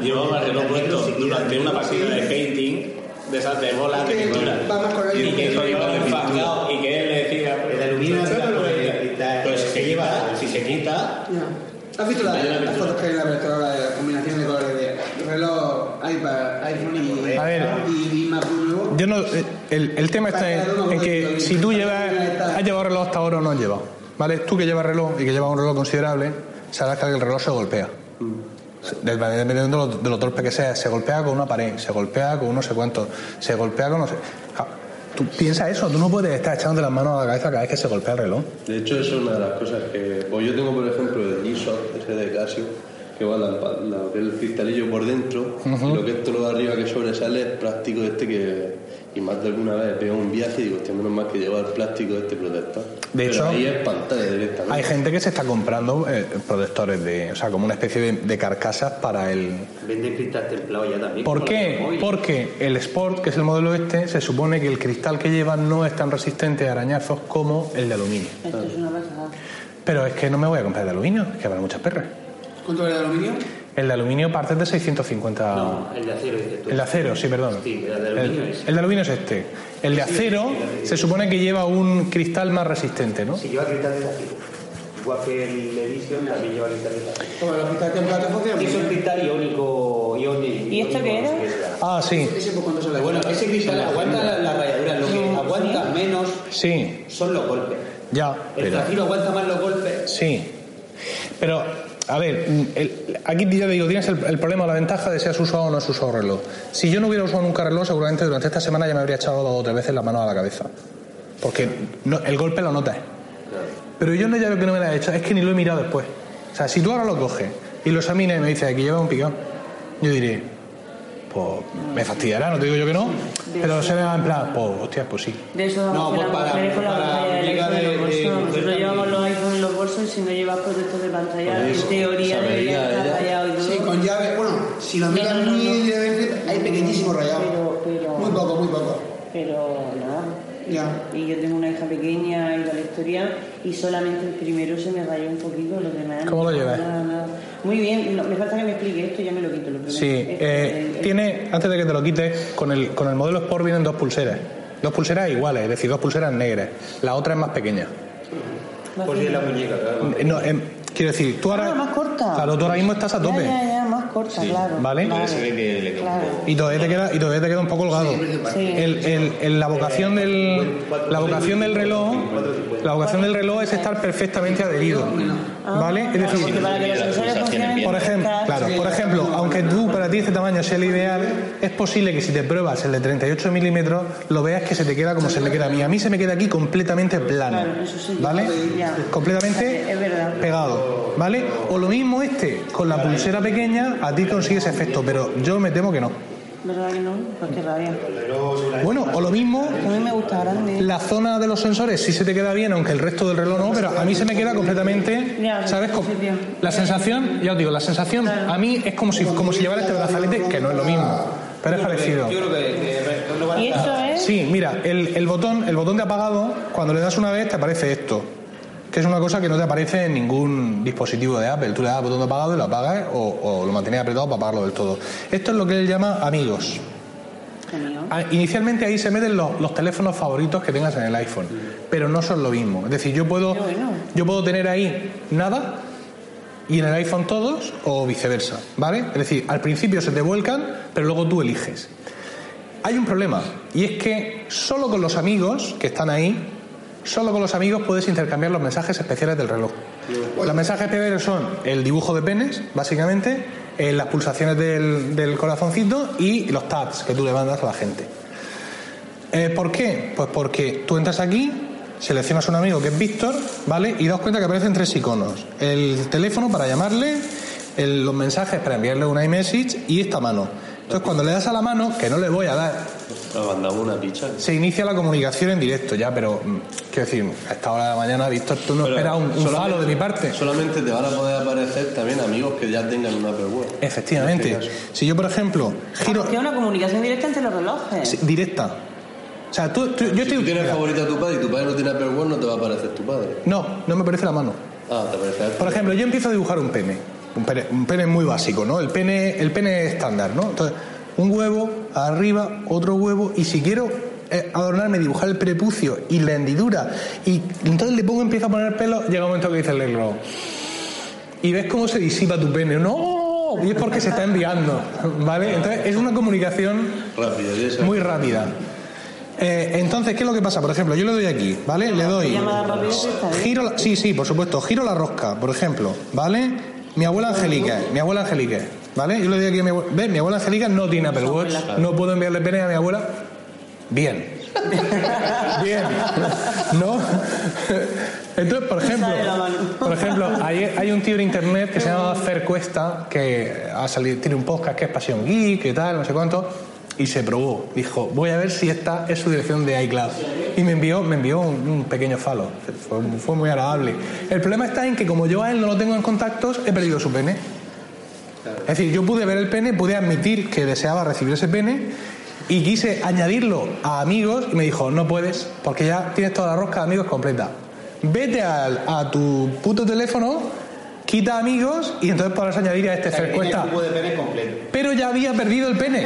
llevaba el reloj puesto durante una partida de painting de esas de bolas de pintura Vamos con y el que lo llevaba enfangado y que él le decía El de aluminio pues, es la pues, cristal. pues se quita si se quita Ya. ¿Has visto la- las fotos que hay en la apertura ahora de la combinación de colores de reloj, iPad, iPhone y, A ver. y, y MacBook nuevo? Yo no, eh, el, tema está en, que si tú llevas, has llevado reloj hasta ahora o no has llevado. ¿Vale? Tú que llevas reloj y que llevas un reloj considerable, sabrás que el reloj se golpea. Dependiendo de lo, torpe que sea, se golpea con una pared, se golpea con no sé cuánto, se golpea con no sé. Tú piensas eso, tú no puedes estar echándote las manos a la cabeza cada vez que se golpea el reloj. De hecho, eso es una de las cosas que. Pues yo tengo, por ejemplo, el G-Shock, ese de Casio, que va la, la- el cristalillo por dentro, y lo que es todo lo de arriba que sobresale es plástico este que. Y más de alguna vez veo un viaje y digo, hostia, menos mal que lleva el plástico este protector. De Pero hecho, ahí es pantalla directamente. Hay gente que se está comprando eh, protectores de, o sea, como una especie de, de carcasas para el, Venden cristal templado ya también. ¿Por qué? Porque el Sport, que es el modelo este, se supone que el cristal que lleva no es tan resistente a arañazos como el de aluminio. Esto es una pasada. Pero es que no me voy a comprar de aluminio, es que habrá muchas perras. ¿Cuánto era de aluminio? El de aluminio parte de 650. No, el de acero dices tú. El de acero, sí, perdón. Sí, el de aluminio El, es. el de aluminio es este. El de acero se supone que lleva un cristal más resistente, ¿no? Si lleva cristal de acero. Igual que el Edition también lleva cristal de acero. Como los cristales templados funcionan Sí, muy es un cristal iónico. iónico ¿Y esto qué era? Ah, sí, Ese sale. Bueno, ese cristal aguanta la, la rayadura. Lo que aguanta menos sí, son los golpes. ya, El pero... zafiro aguanta más los golpes. Sí. Pero, a ver, el- aquí yo te digo, tienes el, problema o la ventaja de si has usado o no has usado reloj. Si yo no hubiera usado nunca reloj, seguramente durante esta semana ya me habría echado dos o tres veces la mano a la cabeza. Porque no- el golpe lo notas. Pero yo no ya lo que no me la he hecho, es que ni lo he mirado después. O sea, si tú ahora lo coges y lo examinas y me dices que lleva un picado, yo diré, pues me fastidiará, no te digo yo que no, pero se me va en plan, pues hostia, pues sí. De eso No, vamos pues las para- con la para pantalla en de- los de bolsos. Nosotros llevamos los iPhones en los bolsos y si no llevas protector de pantalla, Oye, en teoría debería estar rayado y todo. Sí, con llave. Bueno, si lo miras No, no, no, muy no. hay pequeñísimos rayados. Pero, pero, Muy poco, muy poco. pero nada. Ya. Y yo tengo una hija pequeña y la historia y solamente el primero se me rayó un poquito, los demás. ¿Cómo lo llevas? nada, nada. Muy bien, no, me falta que me explique esto, ya me lo quito. Lo primero. Sí, Este, eh, el- el- tiene, antes de que te lo quites, con el, con el modelo Sport vienen dos pulseras. Dos pulseras iguales, es decir, dos pulseras negras. La otra es más pequeña. Por si la muñeca, claro. No, em, quiero decir, tú ahora. Ah, más corta. Claro, tú ahora mismo estás a tope. Ya, ya, ya, corta, claro. ¿Vale? Vale. Se ve que le queda un Claro. Y todavía te queda, y todavía te queda un poco holgado. Sí. El- el- el- la vocación del la vocación del reloj la vocación del reloj es estar perfectamente adherido. ¿Vale? Es decir, por ejemplo, claro, por ejemplo, aunque tú para ti este tamaño sea el ideal, es posible que si te pruebas el de 38 milímetros, lo veas que se te queda como se me queda a mí. A mí se me queda aquí completamente plano. ¿Vale? Completamente pegado. ¿Vale? O lo mismo este, con la pulsera pequeña, a ti consigue ese efecto, pero yo me temo que no. ¿Verdad que no? Pues qué rabia. Bueno, o lo mismo, A mí me gusta grande. la zona de los sensores sí se te queda bien, aunque el resto del reloj no, pero a mí se me queda completamente, ¿sabes? tío. La sensación, ya os digo, la sensación a mí es como si, como si llevara este brazalete, que no es lo mismo, pero es parecido. Yo creo que, que no va a ¿Y eso es? Sí, mira, el, el botón, el botón de apagado, cuando le das una vez te aparece esto, que es una cosa que no te aparece en ningún dispositivo de Apple. Tú le das al botón de apagado y lo apagas o, o lo mantienes apretado para apagarlo del todo. Esto es lo que él llama amigos. Ah, Inicialmente ahí se meten los, los teléfonos favoritos que tengas en el iPhone, pero no son lo mismo. Es decir, yo puedo, yo puedo tener ahí nada y en el iPhone todos o viceversa, ¿vale? Es decir, al principio se te vuelcan, pero luego tú eliges. Hay un problema y es que solo con los amigos que están ahí, solo con los amigos puedes intercambiar los mensajes especiales del reloj. Los mensajes especiales son el dibujo de penes, básicamente, eh, las pulsaciones del, del corazoncito y los tabs que tú le mandas a la gente. Eh, ¿Por qué? Pues porque tú entras aquí, seleccionas un amigo que es Víctor, ¿vale? Y das cuenta que aparecen tres iconos. El teléfono para llamarle, los mensajes para enviarle una iMessage y esta mano. Entonces cuando le das a la mano, que no le voy a dar, Nos mandamos una picha. se inicia la comunicación en directo ya, pero mm, quiero decir, a esta hora de la mañana, Víctor, tú no Pero esperas un, un falo de mi parte. Solamente te van a poder aparecer también amigos que ya tengan una Apple Watch. Efectivamente. Si yo, por ejemplo, giro Que es una comunicación directa entre los relojes. sí, directa. O sea, tú, tú- yo Si estoy... tú tienes mira, favorito a tu padre y tu padre no tiene Apple Watch, no te va a aparecer tu padre. no, no me parece la mano. Ah, te aparece Por ejemplo, yo empiezo a dibujar un pene. Un pene, un pene muy básico, ¿no? El pene, el pene estándar, ¿no? Entonces, un huevo, arriba, otro huevo, y si quiero eh, adornarme, dibujar el prepucio y la hendidura, y entonces le pongo, empiezo a poner pelo, llega un momento que dice el reloj. Y ves cómo se disipa tu pene. ¡No! Y es porque se está enviando, ¿vale? Entonces, es una comunicación esa- muy rápida. Eh, entonces, ¿qué es lo que pasa? Por ejemplo, yo le doy aquí, ¿vale? Le doy. Rápida. Giro, la- sí, sí, por supuesto. Giro la rosca, por ejemplo, ¿vale? Mi abuela Angélica, mi abuela Angélica, ¿vale? Yo le doy aquí a mi abuela. ¿Ves? Mi abuela Angélica no tiene Apple Watch. No puedo enviarle pene a mi abuela. Bien. [LAUGHS] Bien. ¿No? Entonces, por ejemplo, por ejemplo, hay, hay un tío en internet que se llama Fer Cuesta, que ha salido, tiene un podcast que es Pasión Geek y tal, no sé cuánto, y se probó. Dijo, voy a ver si esta es su dirección de iCloud. Y me envió, me envió un, pequeño falo. Fue, fue muy agradable. El problema está en que como yo a él no lo tengo en contactos, he perdido su pene. Es decir, yo pude ver el pene, pude admitir que deseaba recibir ese pene y quise añadirlo a amigos y me dijo, no puedes, porque ya tienes toda la rosca de amigos completa. Vete al- a tu puto teléfono, quita amigos y entonces podrás añadir a este O sea, Cuesta. el cubo de pene completo. Pero ya había perdido el pene.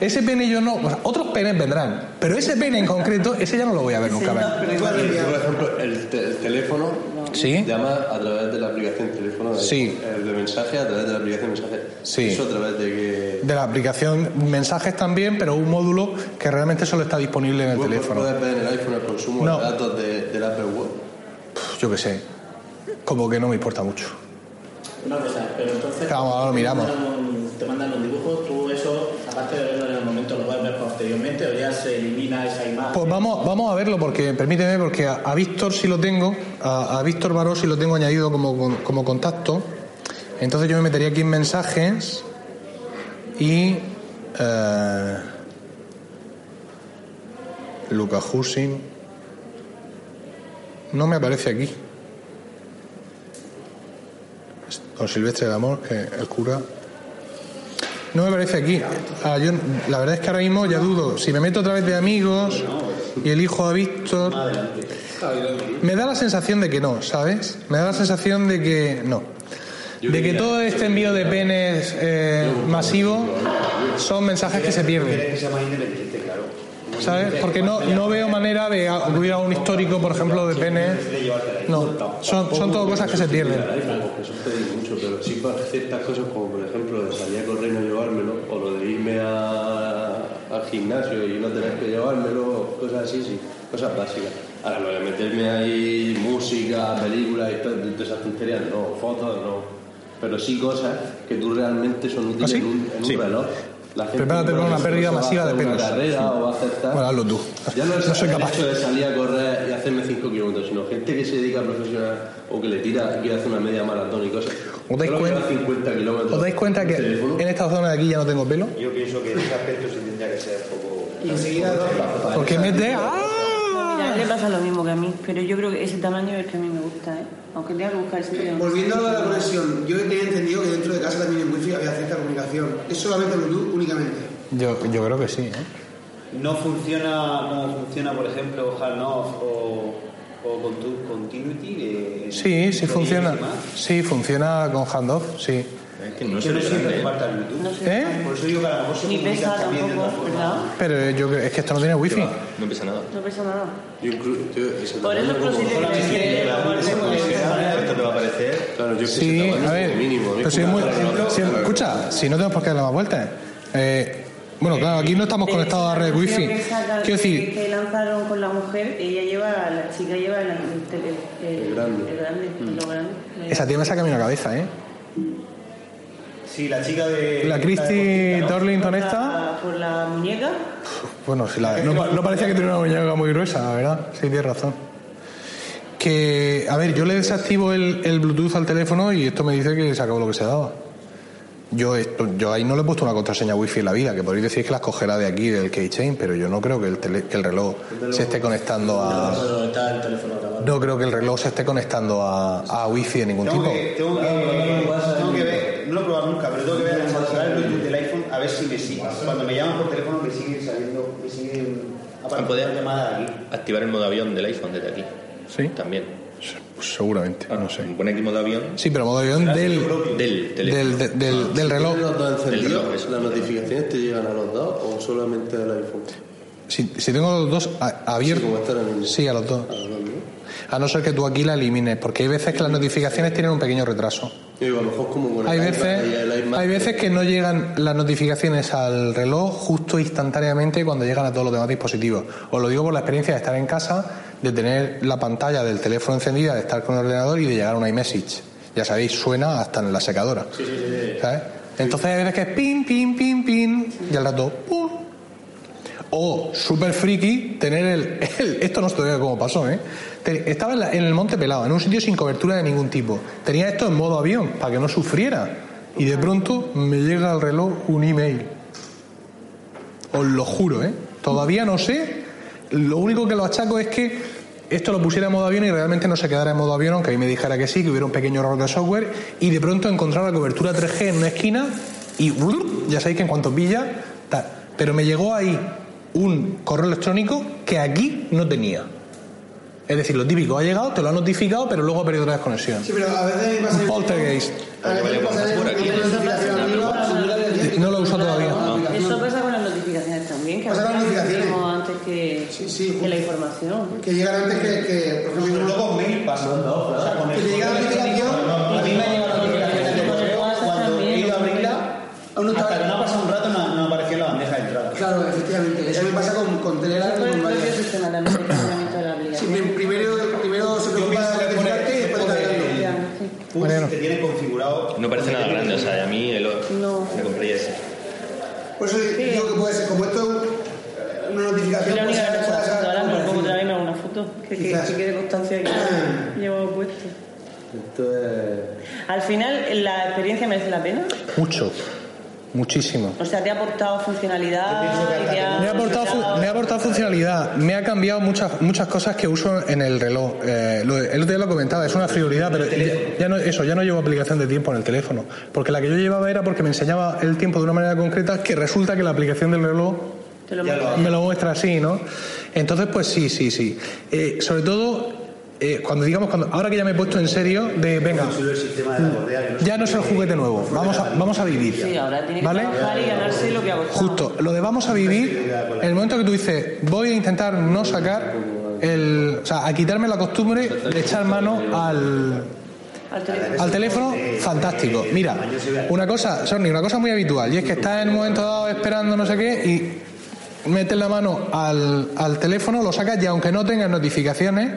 Ese pene yo no. o sea, otros penes vendrán. Pero ese pene en concreto, ese ya no lo voy a ver nunca más. Tú, por ejemplo, el, te- el teléfono Sí. llama a través de la aplicación teléfono. Sí. El de mensaje a través de la aplicación mensaje. Sí. Eso a través de que. De la aplicación mensajes también, pero un módulo que realmente solo está disponible en el teléfono. puedes ver en el iPhone el consumo No. de datos de, del Apple Watch. Yo qué sé. Como que no me importa mucho. Una cosa, pero entonces. Vamos, ahora lo te miramos. mandan un- Te mandan los dibujos, tú eso, aparte de verlo en el momento, lo vas a ver posteriormente o ya se elimina esa imagen. Pues vamos, vamos a verlo porque, permíteme, porque a, a Víctor sí lo tengo, a, a Víctor Baró sí lo tengo añadido como, como contacto. Entonces yo me metería aquí en mensajes y eh, Luca Husin no me aparece aquí. Don Silvestre del Amor, el cura. No me aparece aquí. Ah, la verdad es que ahora mismo ya dudo. Si me meto a través de amigos y elijo a Víctor, me da la sensación de que no, ¿sabes? Me da la sensación de que no. De que todo este envío de penes eh, masivo son mensajes que se pierden. ¿sabes? Porque no, no veo manera de acudir a un histórico, por ejemplo, de pene. No, son, son todo cosas que se pierden. Eso te mucho, pero sí para ciertas cosas, como por ejemplo de salir a correr y no llevármelo, o lo de irme a, al gimnasio y no tener que llevármelo, cosas así, sí, cosas básicas. Ahora, lo de meterme ahí música, películas y todas esas tonterías, no, fotos, no pero sí cosas que tú realmente son útiles ¿Ah, sí? en un, en un sí. reloj. La gente, Prepárate para una pérdida a masiva de pelos. Carrera o va a. Bueno, hazlo tú. Ya no es No soy el capaz. hecho de salir a correr y hacerme 5 kilómetros, sino gente que se dedica profesional o que le tira y quiere hacer una media maratón y cosas. ¿Os dais cuenta- hago 50 kilómetros. ¿Os dais cuenta que en esta zona de aquí ya no tengo pelo? Yo pienso que en ese aspecto sí tendría que ser un poco... Y enseguida. Porque mete... ¡Ah! Él le pasa lo mismo que a mí, pero yo creo que ese tamaño es el que a mí me gusta, ¿eh? Aunque tenga que buscar el sitio. Volviendo a lo de la conexión, yo tenía entendido que dentro de casa también en wifi había cierta comunicación. ¿Es solamente Bluetooth únicamente? Yo, yo creo que sí, ¿eh? No funciona como funciona, por ejemplo, Handoff o, o Contu- Continuity. de- Sí, sí funciona. Sí, funciona con handoff, sí. Es que no Que se no siempre falta el. No sé. ¿Eh? Por eso digo que a lo mejor se Ni pesa tampoco. ¿verdad? Pero yo creo, es que esto no tiene wifi. No pesa nada. No pesa nada. Yo incluso, yo, Por eso considero que que la- la Esto te va a parecer. Claro, yo Sí, a ver. mínimo. Pero si es muy- escucha, si no tenemos por qué dar más vueltas. Eh, bueno, claro, aquí no estamos conectados a red wifi. Que Quiero que, decir, que lanzaron con la mujer, ella lleva, la chica lleva el, el, el- El grande. el grande, lo grande. esa tía me saca a mí una cabeza, ¿eh? Sí, la chica de. La Christy Dorlington esta, Por la muñeca. bueno, si la- no, no parecía que tenía una muñeca muy gruesa, la verdad. Sí, tienes razón. Que, a ver, yo le desactivo el, el Bluetooth al teléfono y esto me dice que se acabó lo que se daba. Yo, esto, yo ahí no le he puesto una contraseña wifi en la vida, que podéis decir que las cogerá de aquí, del keychain, pero yo no creo que el, tele- que el reloj se esté conectando a... Pero está el teléfono grabado. No creo que el reloj se esté conectando a, a wifi de ningún Tengo tipo. que, tengo, que, tengo que ver, no lo he probado nunca, pero tengo que ver encontrar el Bluetooth del iPhone a ver si me sigue. Cuando me llaman por teléfono me siguen saliendo, me siguen apareciendo Poder- las llamadas aquí. Activar el modo avión del iPhone desde aquí. Sí, También. seguramente, no sé. Pone aquí modo avión Sí, pero modo avión del, del teléfono. del, del, del- del reloj. ¿Tienes los dos encendidos? Del reloj, eso. ¿Las notificaciones te llegan a los dos o solamente al iPhone? Si, si tengo los dos a- Sí, abiertos, como están en el- sí, a los dos. a los dos, ¿no? A no ser que tú aquí la elimines, porque hay veces que las notificaciones tienen un pequeño retraso. Digo, a lo mejor como Hay veces, y hay veces que no llegan las notificaciones al reloj justo instantáneamente cuando llegan a todos los demás dispositivos. Os lo digo por la experiencia de estar en casa, de tener la pantalla del teléfono encendida, de estar con el ordenador y de llegar un iMessage. Ya sabéis, suena hasta en la secadora. ¿Sabes? Entonces hay veces que es pin, pin, pin, pin, y al rato, pum. O, super friki, tener el, el- Esto no estoy cómo pasó, ¿eh? Estaba en, el Monte Pelado, en un sitio sin cobertura de ningún tipo. Tenía esto en modo avión, para que no sufriera. Y de pronto me llega al reloj un email. Os lo juro, ¿eh? Todavía no sé. Lo único que lo achaco es que esto lo pusiera en modo avión y realmente no se quedara en modo avión, aunque a mí me dijera que sí, que hubiera un pequeño error de software, y de pronto encontrar la cobertura 3G en una esquina y ya sabéis que en cuanto pilla, tal. Pero me llegó ahí un correo electrónico que aquí no tenía. Es decir, lo típico, ha llegado, te lo ha notificado, pero luego ha perdido la desconexión. Sí, pero a veces pasa. Un poltergeist. No lo uso todavía. Eso pasa con las notificaciones también, que Pasa con las notificaciones. antes que, Sí, sí, que la información. Que llegan antes que, que por ejemplo, con mail pasa. O sea, con que el te llega la notificación A mí me ha llegado la notificación de correo cuando he ido a abrirla. Aún no está- Hasta que no ha pasado un rato no, no apareció en la bandeja de entrada. Claro, efectivamente. Eso me pasa con, con Telegram y Por el con propio varias. sistema también de funcionamiento de la Sí, aplicación. prim- primero, primero se preocupa de notificarte y después de cargarlo. Sí. Push Mariano. que tiene configurado. No parece nada grande, o sea, a mí el, No. me compré ese. Por eso digo que puede ser, como esto es una notificación, la pues única que algo otra parecido. vez y me hago una foto. Que, que, Quizás. que quede constancia que [CLEARS THROAT] llevo puesto. Esto es. Al final, ¿la experiencia merece la pena? Mucho. Muchísimo. O sea, ¿te ha aportado funcionalidad? Me ha, aportado, fu- me ha aportado funcionalidad, me ha cambiado muchas muchas cosas que uso en el reloj. Eh, lo- el otro día lo comentaba, es una frivolidad, pero ya, ya no, eso, ya no llevo aplicación de tiempo en el teléfono. Porque la que yo llevaba era porque me enseñaba el tiempo de una manera concreta que resulta que la aplicación del reloj lo me lo muestra así, ¿no? Entonces, pues sí, sí, sí. Eh, sobre todo, eh, cuando digamos, cuando, ahora que ya me he puesto en serio, de venga, ya no es el juguete nuevo, vamos a, vamos a vivir. Sí, ahora tiene que ¿Vale? trabajar y ganarse lo que ha costado. Justo, lo de vamos a vivir, en el momento que tú dices, voy a intentar no sacar el. O sea, a quitarme la costumbre de echar mano al, Al teléfono. fantástico. Mira, una cosa, Sorni, una cosa muy habitual, y es que estás en un momento dado esperando no sé qué y metes la mano al, al teléfono, lo sacas y aunque no tengas notificaciones,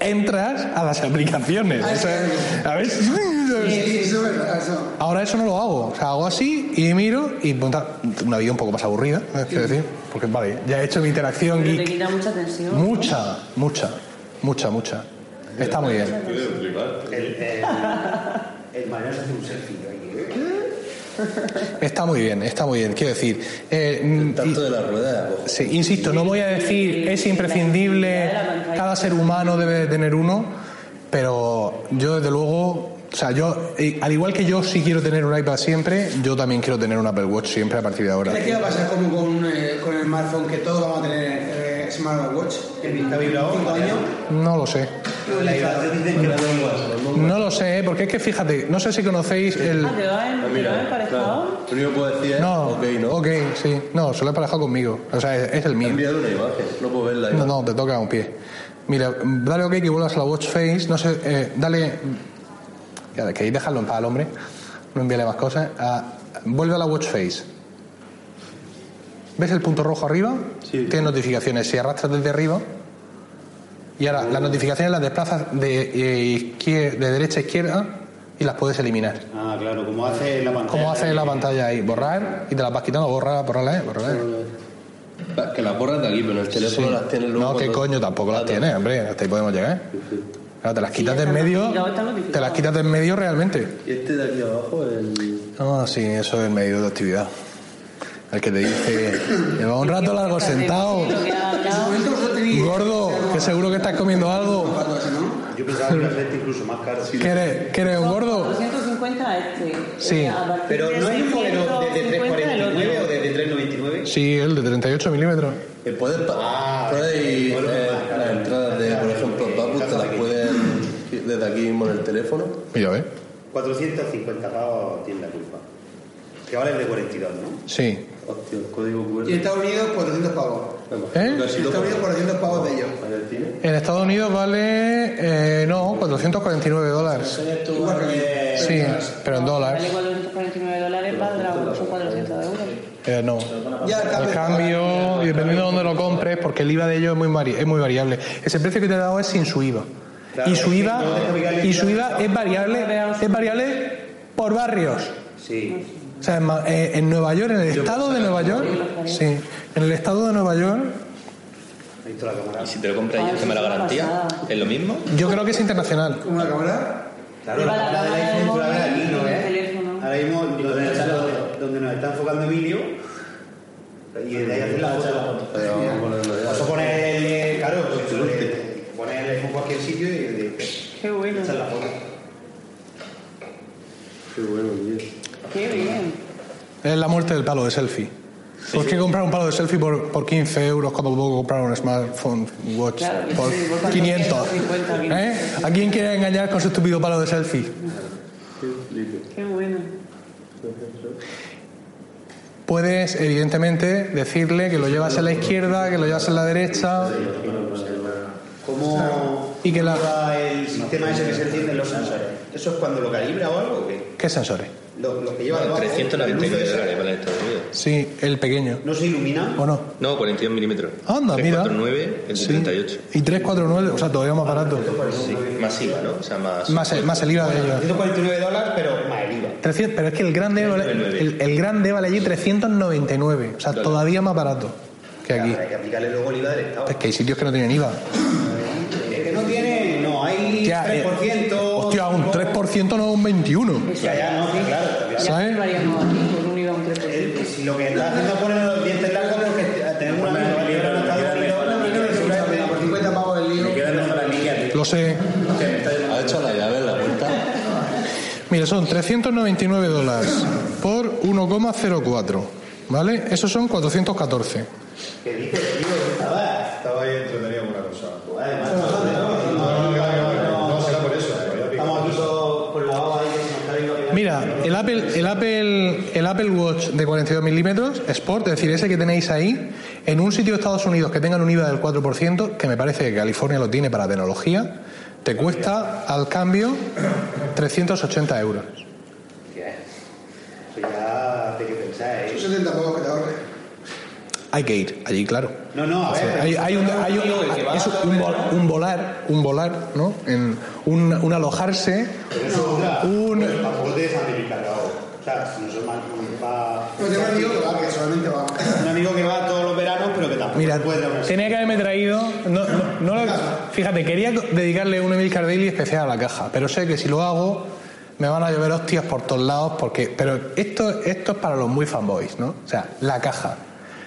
entras a las aplicaciones. Eso es- a ver, Sí, sí, eso es verdad. Eso. Ahora eso no lo hago. O sea, hago así y miro y monta una vida un poco más aburrida, es decir. Porque vale, ya he hecho mi interacción Pero te geek. quita mucha tensión. Mucha, mucha, mucha, mucha. Está muy bien. El, el, el Manuel se hace un selfie ahí, ¿eh? Está muy bien, está muy bien. Quiero decir, eh, mm, Tanto de la rueda. pues, sí, insisto, no voy a decir es imprescindible, cada ser humano debe de tener uno, pero yo desde luego, o sea, yo, eh, al igual que yo sí quiero tener un iPad siempre, yo también quiero tener un Apple Watch siempre a partir de ahora. ¿Qué va a pasar como con, eh, con el smartphone que todos vamos a tener eh, smartwatch? El pinta vibrador. ¿Cinco años? No lo sé. Que. No lo sé, ¿eh? porque es que fíjate, no sé si conocéis el... Ah, ¿te va en, te va Mira, emparejado? claro. Lo único que puedo decir es, No, ok, ¿no? ok, sí. No, se lo he emparejado conmigo. O sea, es, es el mío. enviado una imagen, no puedo verla. No, no, te toca un pie. Mira, dale ok que vuelvas a la watch face. No sé, eh, dale. Ya, queréis dejarlo en paz al hombre. No envíale más cosas. Ah, vuelve a la watch face. ¿Ves el punto rojo arriba? Sí. Tiene notificaciones. Si arrastras desde arriba. Y ahora las notificaciones las desplazas de, eh, de derecha a izquierda y las puedes eliminar. Ah, claro, como hace en la pantalla. Como hace en la pantalla ahí. Borrar y te las vas quitando. Borrar, borrarla, eh, borrarla. eh. Que las borras de aquí, pero en el teléfono Sí. las tienes luego. No, ¿qué coño? Tampoco las no. tienes, hombre. Hasta ahí podemos llegar. Claro, te las quitas de en medio. Te las quitas de en medio realmente. Y este de aquí abajo, el. Ah, sí, eso es el medio de actividad. El que te dice, lleva un rato largo sentado. Gordo, que seguro que estás comiendo algo. Yo pensaba que incluso más caro. ¿Qué eres, qué eres un gordo? 250 este. Sí. Eh, partir Pero de no hay un modelo desde 650 el 349 o desde 399. Sí, el de 38 milímetros. Puedes, pa- puedes ir, eh, las entradas de, por ejemplo, Papu, te las pueden desde aquí mismo en el teléfono. Mira, ¿ves? 450 pavos tiene la culpa. Que vale el de 42, ¿no? Sí. Hostia, el código QR. Y en Estados Unidos 400 pavos. ¿Eh? En Estados Unidos 400 pavos de ellos. ¿En Estados Unidos vale, eh, no, 449 dólares. Sí, pero en dólares. Vale 449 dólares, valdrá son 400 euros. Eh, no. Ya el cambio, y dependiendo de dónde lo compres, porque el IVA de ellos es muy, vari- es muy variable. Ese precio que te he dado es sin su IVA. y su IVA, y su IVA es variable, es variable por barrios. Sí. O sea, en, eh, en Nueva York, en el estado de Nueva York, sí, en el estado de Nueva York. Y si te lo compras y de la garantía, ¿es lo mismo? yo creo que es internacional. ¿Con una cámara? Claro, la la cámara del cámara iPhone tú la ves del aquí, ¿no. Ahora mismo donde, está- donde nos está enfocando Emilio. Y desde ahí hacer la foto. Vamos a. Vas poner el. Claro, pues, poner el iPhone en cualquier sitio y de, Qué bueno. echar la foto. Qué bueno, tío. Qué bien. Es la muerte del palo de selfie. ¿Por qué comprar un palo de selfie por, por 15 euros cuando puedo comprar un smartphone watch Claro por sí, por 500? 450, ¿Eh? ¿A quién quiere engañar con su estúpido palo de selfie? Qué bueno. Puedes, evidentemente, decirle que lo llevas a la izquierda, que lo llevas a la derecha ¿Cómo y que la... el sistema ese que se encienden los sensores? ¿Eso es cuando lo calibra o algo? o qué? ¿Qué sensores? Lo, lo que lleva 399 ¿eh? dólares para Estados Unidos. Sí, el pequeño. ¿No se ilumina? ¿O no? No, 42 milímetros. Anda, mira. 4,9, el de sí. 38. Y 349, o sea, todavía más barato. Sí, más IVA, ¿no? O sea, más. Más, el, más el IVA de IVA. 149 dólares, pero más el IVA. 300, pero es que el grande, vale, el, el, grande vale allí 399, o sea, todavía más barato que aquí. Claro, hay que aplicarle luego el IVA del Estado. Es que hay sitios que no tienen IVA. Es que no tiene, no, hay ya, 3%. Eh, 1% no un 21%. Eso ya, no, claro. ¿Sabes? Si lo que está haciendo poner los dientes largos porque tenemos una libra no está por 50 pavos el libro. Lo sé. Ha hecho la llave en la vuelta. Mira, son 399 dólares por 1,04. ¿Vale? Esos son 414. ¿Qué dices, tío? Estaba, estaba ahí entretenido. Apple, el Apple, el Apple Watch de 42 milímetros Sport, es decir, ese que tenéis ahí, en un sitio de Estados Unidos que tengan un IVA del 4%, que me parece que California lo tiene para tecnología, te cuesta al cambio 380 euros. ¿Qué? Eso ya hay que pensar, ¿eh? Son 70 pavos que te ahorres. Hay que ir allí, claro. No, no, a O sea, ver, hay, pero hay un, hay un- digo que va es a un, vol- un volar, un volar, ¿no? En un, un alojarse, un, Tampoco te dejan de cargado. O sea, si no mal, va. Tengo un amigo que va, que solamente va. Un amigo que va todos los veranos, pero que tampoco Mira, puede tenía que haberme traído. No, no, no lo- fíjate, quería dedicarle un Emil Cardelli especial a la caja, pero sé que si lo hago me van a llover hostias por todos lados, porque. Pero esto, esto es para los muy fanboys, ¿no? O sea, la caja.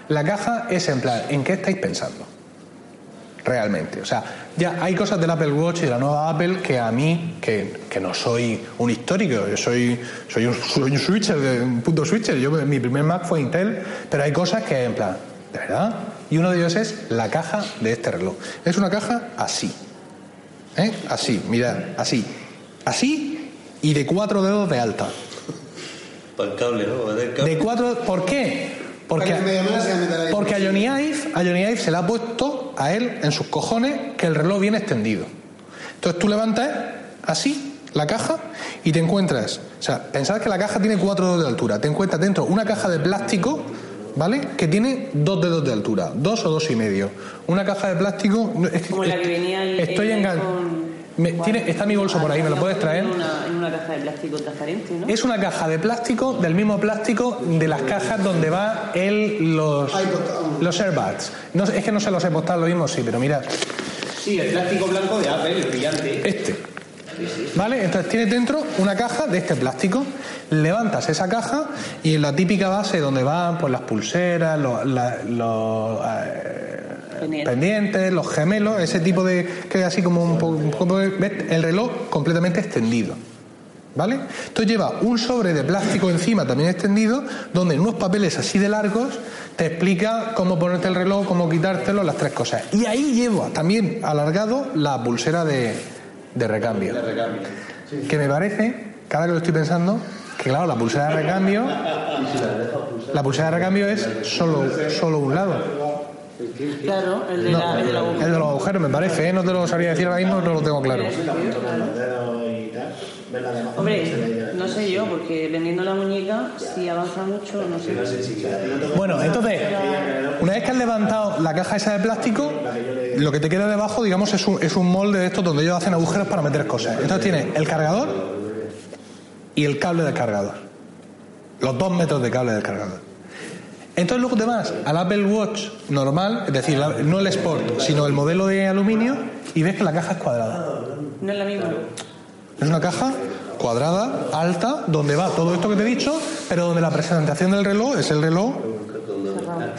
La caja es en plan, ¿en qué estáis pensando? Realmente. O sea, ya hay cosas del Apple Watch y de la nueva Apple que a mí, que, que no soy un histórico, yo soy, soy, un, soy un switcher, un punto switcher. Yo, mi primer Mac fue Intel, pero hay cosas que en plan, ¿de verdad? Y uno de ellos es la caja de este reloj. Es una caja así. ¿Eh? Así, mirad, así. Así y de cuatro dedos de alta. Para el cable, ¿no? Cable. De cuatro, ¿Por qué? Porque, porque a Johnny Ive, a Johnny Ive se le ha puesto a él en sus cojones que el reloj viene extendido. Entonces tú levantas así la caja y te encuentras, o sea, pensad que la caja tiene cuatro dedos de altura, te encuentras dentro una caja de plástico, ¿vale? Que tiene dos dedos de altura, dos o dos y medio. Una caja de plástico, es que- Como la que venía el, estoy el engan- iPhone. Me- tiene- está mi bolso por ahí, ¿me lo puedes traer? En una, en una caja de plástico transparente, ¿no? Es una caja de plástico, del mismo plástico de las cajas donde va el, los, los airbags. No, sé- es que no se los he postado lo mismo, sí, pero mira, Sí, el plástico blanco de Apple, el brillante. este. ¿Vale? Entonces tienes dentro una caja de este plástico. Levantas esa caja y en la típica base donde van pues, las pulseras, los, la- los, eh, Pendiente. pendientes, los gemelos, ese tipo de. que es así como un poco. un poco. El reloj completamente extendido. ¿Vale? Entonces lleva un sobre de plástico encima también extendido, donde en unos papeles así de largos te explica cómo ponerte el reloj, cómo quitártelo, las tres cosas. Y ahí lleva también alargado la pulsera de, de recambio. Que me parece, cada que lo estoy pensando, que claro, la pulsera de recambio, la pulsera de recambio es solo, solo un lado. Claro, el de No, la, el de la el de los agujeros me parece, ¿eh? no te lo sabría decir ahora mismo, no lo tengo claro. Hombre, no sé yo, porque vendiendo la muñeca, si avanza mucho, no sé. Bueno, entonces, una vez que has levantado la caja esa de plástico, lo que te queda debajo, digamos, es un, es un molde de estos donde ellos hacen agujeros para meter cosas. Entonces tienes el cargador y el cable del cargador. Los dos metros de cable del cargador. Entonces te vas al Apple Watch normal, es decir, la- no el Sport, sino el modelo de aluminio, y ves que la caja es cuadrada. No es la misma. Es una caja cuadrada, alta, donde va todo esto que te he dicho, pero donde la presentación del reloj es el reloj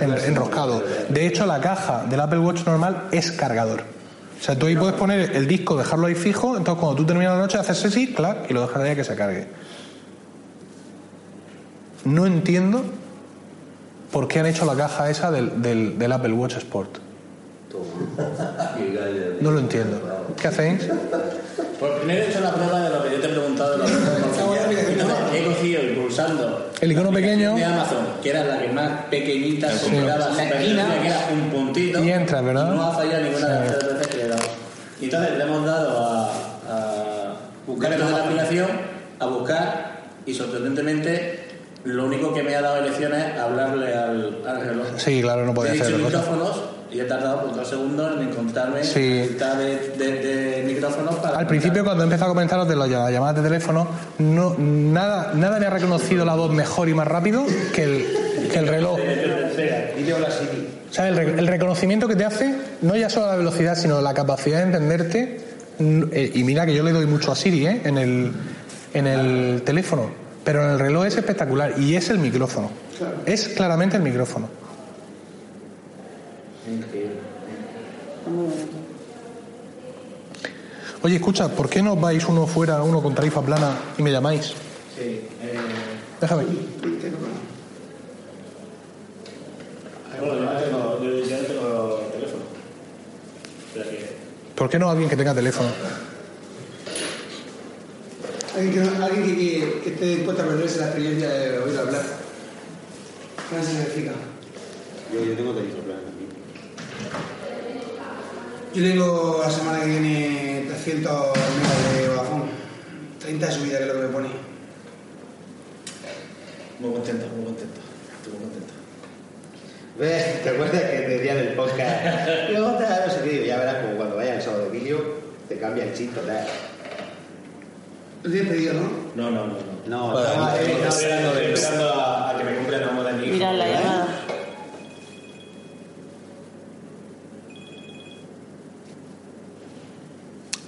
en- enroscado. De hecho, la caja del Apple Watch normal es cargador. O sea, tú ahí puedes poner el disco, dejarlo ahí fijo, entonces cuando tú terminas la noche haces así, clac, y lo dejas ahí a que se cargue. No entiendo por qué han hecho la caja esa del, del- del Apple Watch Sport. No lo entiendo. ¿Qué hacéis? Pues primero he hecho la prueba de lo que yo te he preguntado de los Entonces he cogido y pulsando El icono pequeño de Amazon, que era la que más pequeñita se Sí. quedaba La esquina. pequeña, que era un puntito. Y entra, ¿verdad? y no ha fallado ninguna de las tres veces que le he dado. Y entonces le hemos dado a, a buscar dentro de la aplicación, a buscar, y sorprendentemente lo único que me ha dado elección es hablarle al, al reloj. Sí, claro, no podía He dicho hacer cosa. micrófonos y he tardado por dos segundos en encontrarme Sí. la de, de, de micrófonos para. Al principio, cuando he empezado a comentaros de las llamadas de teléfono, no, nada, nada me ha reconocido la voz mejor y más rápido que el, que el reloj. Dile hola Siri. O sea, el, re- el reconocimiento que te hace, no ya solo la velocidad, sino la capacidad de entenderte. eh, Y mira que yo le doy mucho a Siri ¿eh? en, el, en el teléfono, pero en el reloj es espectacular y es el micrófono. Es claramente el micrófono. Oye, escucha, ¿por qué no vais uno fuera, uno con tarifa plana y me llamáis? Sí, eh, Déjame. bueno, yo no tengo, yo, teléfono. ¿Por qué no alguien que tenga teléfono? Alguien que, alguien que, que, que esté dispuesto a perderse la experiencia de oír hablar. ¿Qué significa? Yo, yo tengo tarifa plana también. Yo tengo la semana que viene 300 megas de Vodafone. 30 de subida, que es lo que me pone. Muy contento, muy contento. Estoy muy contento. ¿Ves? ¿Te acuerdas que te decía en el podcast? [LAUGHS] Luego te no sé qué, ya verás como cuando vaya el sábado de vídeo te cambia el chip total. Lo tienes pedido, ¿no? No, no, no. No, estoy estaba esperando, estoy esperando a, a que me cumplan la moda de mi hijo. Mira la llamada.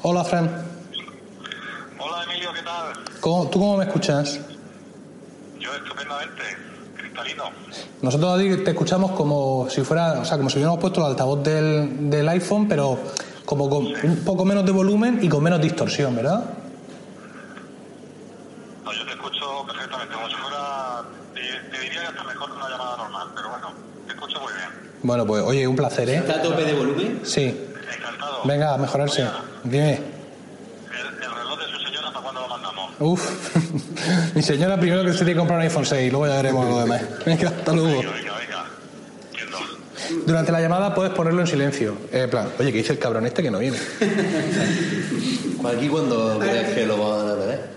Hola, Fran. Hola Emilio, ¿qué tal? ¿Cómo- ¿Tú cómo me escuchas? Yo estupendamente, cristalino. Nosotros a ti te escuchamos como si fuera, o sea, como si hubiéramos puesto el altavoz del, del iPhone, pero como con un poco menos de volumen y con menos distorsión, ¿verdad? Escucho perfectamente, como si fuera, te, te diría que hasta mejor que una llamada normal, pero bueno, te escucho muy bien. Bueno, pues oye, un placer, ¿eh? ¿Está a tope de volumen? Sí. Venga, a mejorarse. Dime. El reloj de su señora, ¿para cuándo lo mandamos? Uf. [LAUGHS] Mi señora primero que se tiene que comprar un iPhone 6, luego ya veremos lo demás. Venga, hasta luego. Durante la llamada puedes ponerlo en silencio. Eh, en plan, oye, ¿qué dice el cabrón este que no viene? [LAUGHS] Aquí cuando crees que lo van a ver.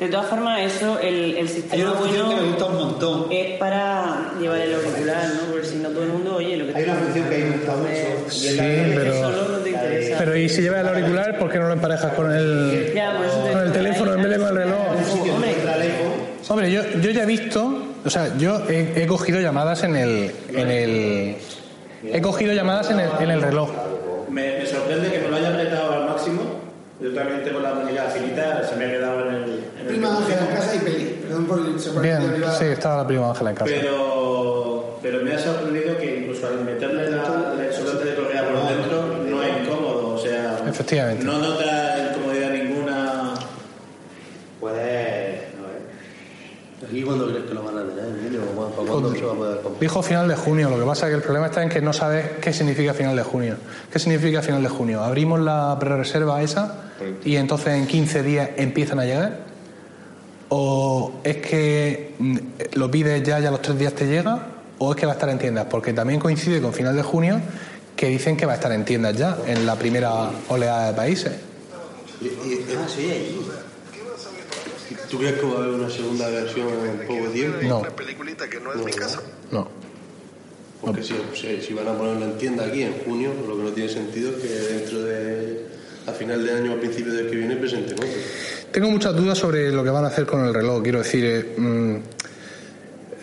De todas formas, eso, el, el sistema Hay una función bueno que me gusta un montón. es para llevar el auricular, ¿no? Porque si no todo el mundo oye lo que Hay una función que a mí me gusta mucho. Sí, pero... Solo no te interesa. Pero ¿y si llevas el auricular, por qué no lo emparejas con el, Ya, con el teléfono en vez de con el reloj? Hombre, yo, yo ya he visto, o sea, yo he, he cogido llamadas en el, en el... He cogido llamadas en el, en el reloj. Me, me sorprende que me lo haya apretado al máximo. Yo también tengo la muñeca finita, se me ha quedado en el. En el Prima Ángela en casa y peli. Perdón por el se Bien, sí, estaba la prima Ángela en casa. Pero, pero me ha sorprendido que incluso al meterle la, el soporte de correa por dentro no es incómodo. O sea, Efectivamente. no nota incomodidad ninguna. Puedes. Aquí cuando crees que lo van a tener, Emilio, ¿para cuándo se va a poder comprar? Dijo final de junio, lo que pasa es que el problema está en que no sabes qué significa final de junio. ¿Qué significa final de junio? Abrimos la prerreserva esa y entonces en 15 días empiezan a llegar. ¿O es que mm, lo pides ya y a los tres días te llega? ¿O es que va a estar en tiendas? Porque también coincide con final de junio que dicen que va a estar en tiendas ya, en la primera oleada de países. Ah, sí. ¿Tú crees que va a haber una segunda versión en poco tiempo? No. peliculita que no es mi casa. No. Porque si, si, si van a ponerlo en tienda aquí en junio, lo que no tiene sentido es que dentro de. A final de año o a principios del que viene presenten otro. Tengo muchas dudas sobre lo que van a hacer con el reloj. Quiero decir, eh, mm,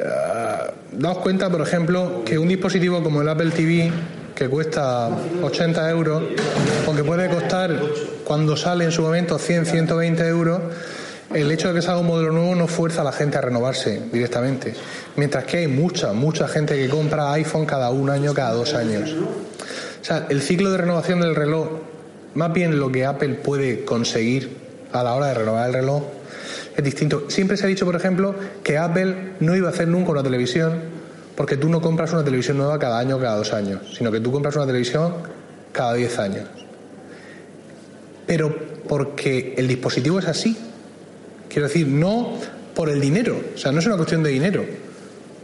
ah, daos cuenta, por ejemplo, que un dispositivo como el Apple TV, que cuesta 80 euros, o que puede costar, cuando sale en su momento, 100, 120 euros, el hecho de que salga un modelo nuevo no fuerza a la gente a renovarse directamente. Mientras que hay mucha, mucha gente que compra iPhone cada un año, cada dos años. O sea, el ciclo de renovación del reloj, más bien lo que Apple puede conseguir a la hora de renovar el reloj, es distinto. Siempre se ha dicho, por ejemplo, que Apple no iba a hacer nunca una televisión porque tú no compras una televisión nueva cada año o cada dos años, sino que tú compras una televisión cada diez años. Pero porque el dispositivo es así. Quiero decir, no por el dinero, o sea, no es una cuestión de dinero.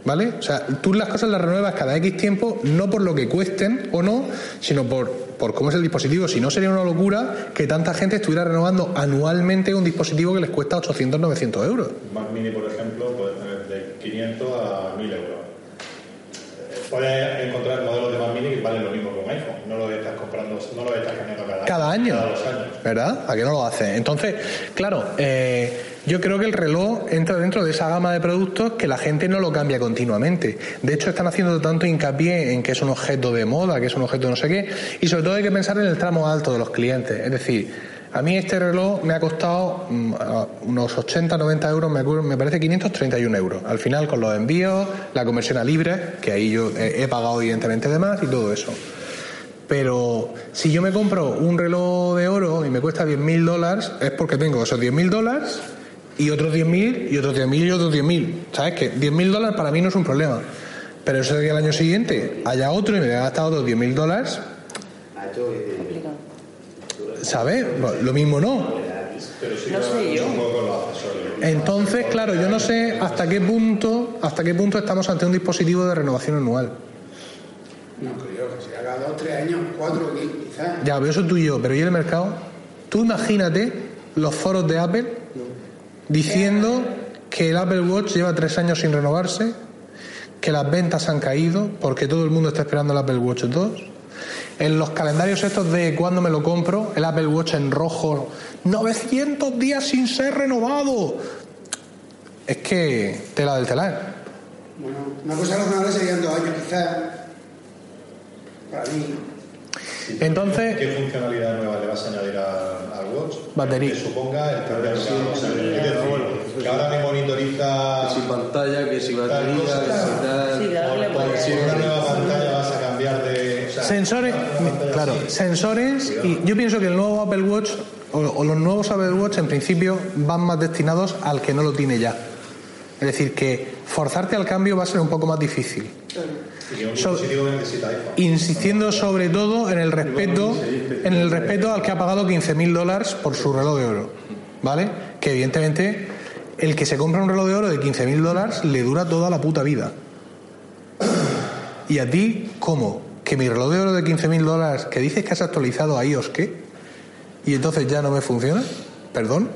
¿Vale? O sea, tú las cosas las renuevas cada X tiempo, no por lo que cuesten o no, sino por, por cómo es el dispositivo. Si no, sería una locura que tanta gente estuviera renovando anualmente un dispositivo que les cuesta 800, 900 euros. Mac Mini, por ejemplo, puedes tener de 500 a 1000 euros. Eh, Puedes encontrar modelos de Mac Mini que valen lo mismo que un iPhone. No lo estás comprando, no lo cambiando cada, Cada año. Cada dos años. ¿Verdad? ¿A qué no lo hace? Entonces, claro, eh, yo creo que el reloj entra dentro de esa gama de productos que la gente no lo cambia continuamente. De hecho, están haciendo tanto hincapié en que es un objeto de moda, que es un objeto de no sé qué, y sobre todo hay que pensar en el tramo alto de los clientes. Es decir, a mí este reloj me ha costado mm, unos 80, 90 euros, me, parece 531 euros. Al final, con los envíos, la conversión a libre, que ahí yo he, he pagado evidentemente de más y todo eso. Pero si yo me compro un reloj de oro y me cuesta 10.000 dólares, es porque tengo esos 10.000 dólares y otros 10.000 y otros 10.000 y otros 10.000. ¿Sabes? Que 10.000 dólares para mí no es un problema. Pero eso de que el año siguiente haya otro y me haya gastado otros 10.000 dólares, ¿sabes? Bueno, Lo mismo no. No sé yo. Entonces, claro, yo no sé hasta qué punto, hasta qué punto estamos ante un dispositivo de renovación anual. No creo que se haga dos, tres años, cuatro, quizás. Ya, pero eso tú y yo, pero ¿y el mercado? Tú imagínate los foros de Apple diciendo que el Apple Watch lleva tres años sin renovarse, que las ventas han caído porque todo el mundo está esperando el Apple Watch 2. En los calendarios estos de cuando me lo compro, el Apple Watch en rojo, 900 días sin ser renovado. Es que tela del telar. Bueno, una cosa razonable serían dos años, quizás. Entonces, ¿Qué funcionalidad nueva le vas a añadir a- al Watch? Batería. Que suponga el de cable. O sea, decir, que ahora me monitoriza. Que si pantalla, que si batería, que si tal. Sí, Por si una nueva pantalla vas a cambiar de. o sea, Sensores, claro, sensores y yo pienso que el nuevo Apple Watch o, o los nuevos Apple Watch en principio van más destinados al que no lo tiene ya. Es decir, que forzarte al cambio va a ser un poco más difícil. que So-. Insistiendo sobre todo en el respeto, en el respeto al que ha pagado 15.000 dólares por su reloj de oro, ¿vale? Que evidentemente el que se compra un reloj de oro de 15.000 dólares le dura toda la puta vida. ¿Y a ti cómo? ¿Que mi reloj de oro de 15.000 dólares que dices que has actualizado a iOS qué? ¿Y entonces ya no me funciona? ¿Perdón?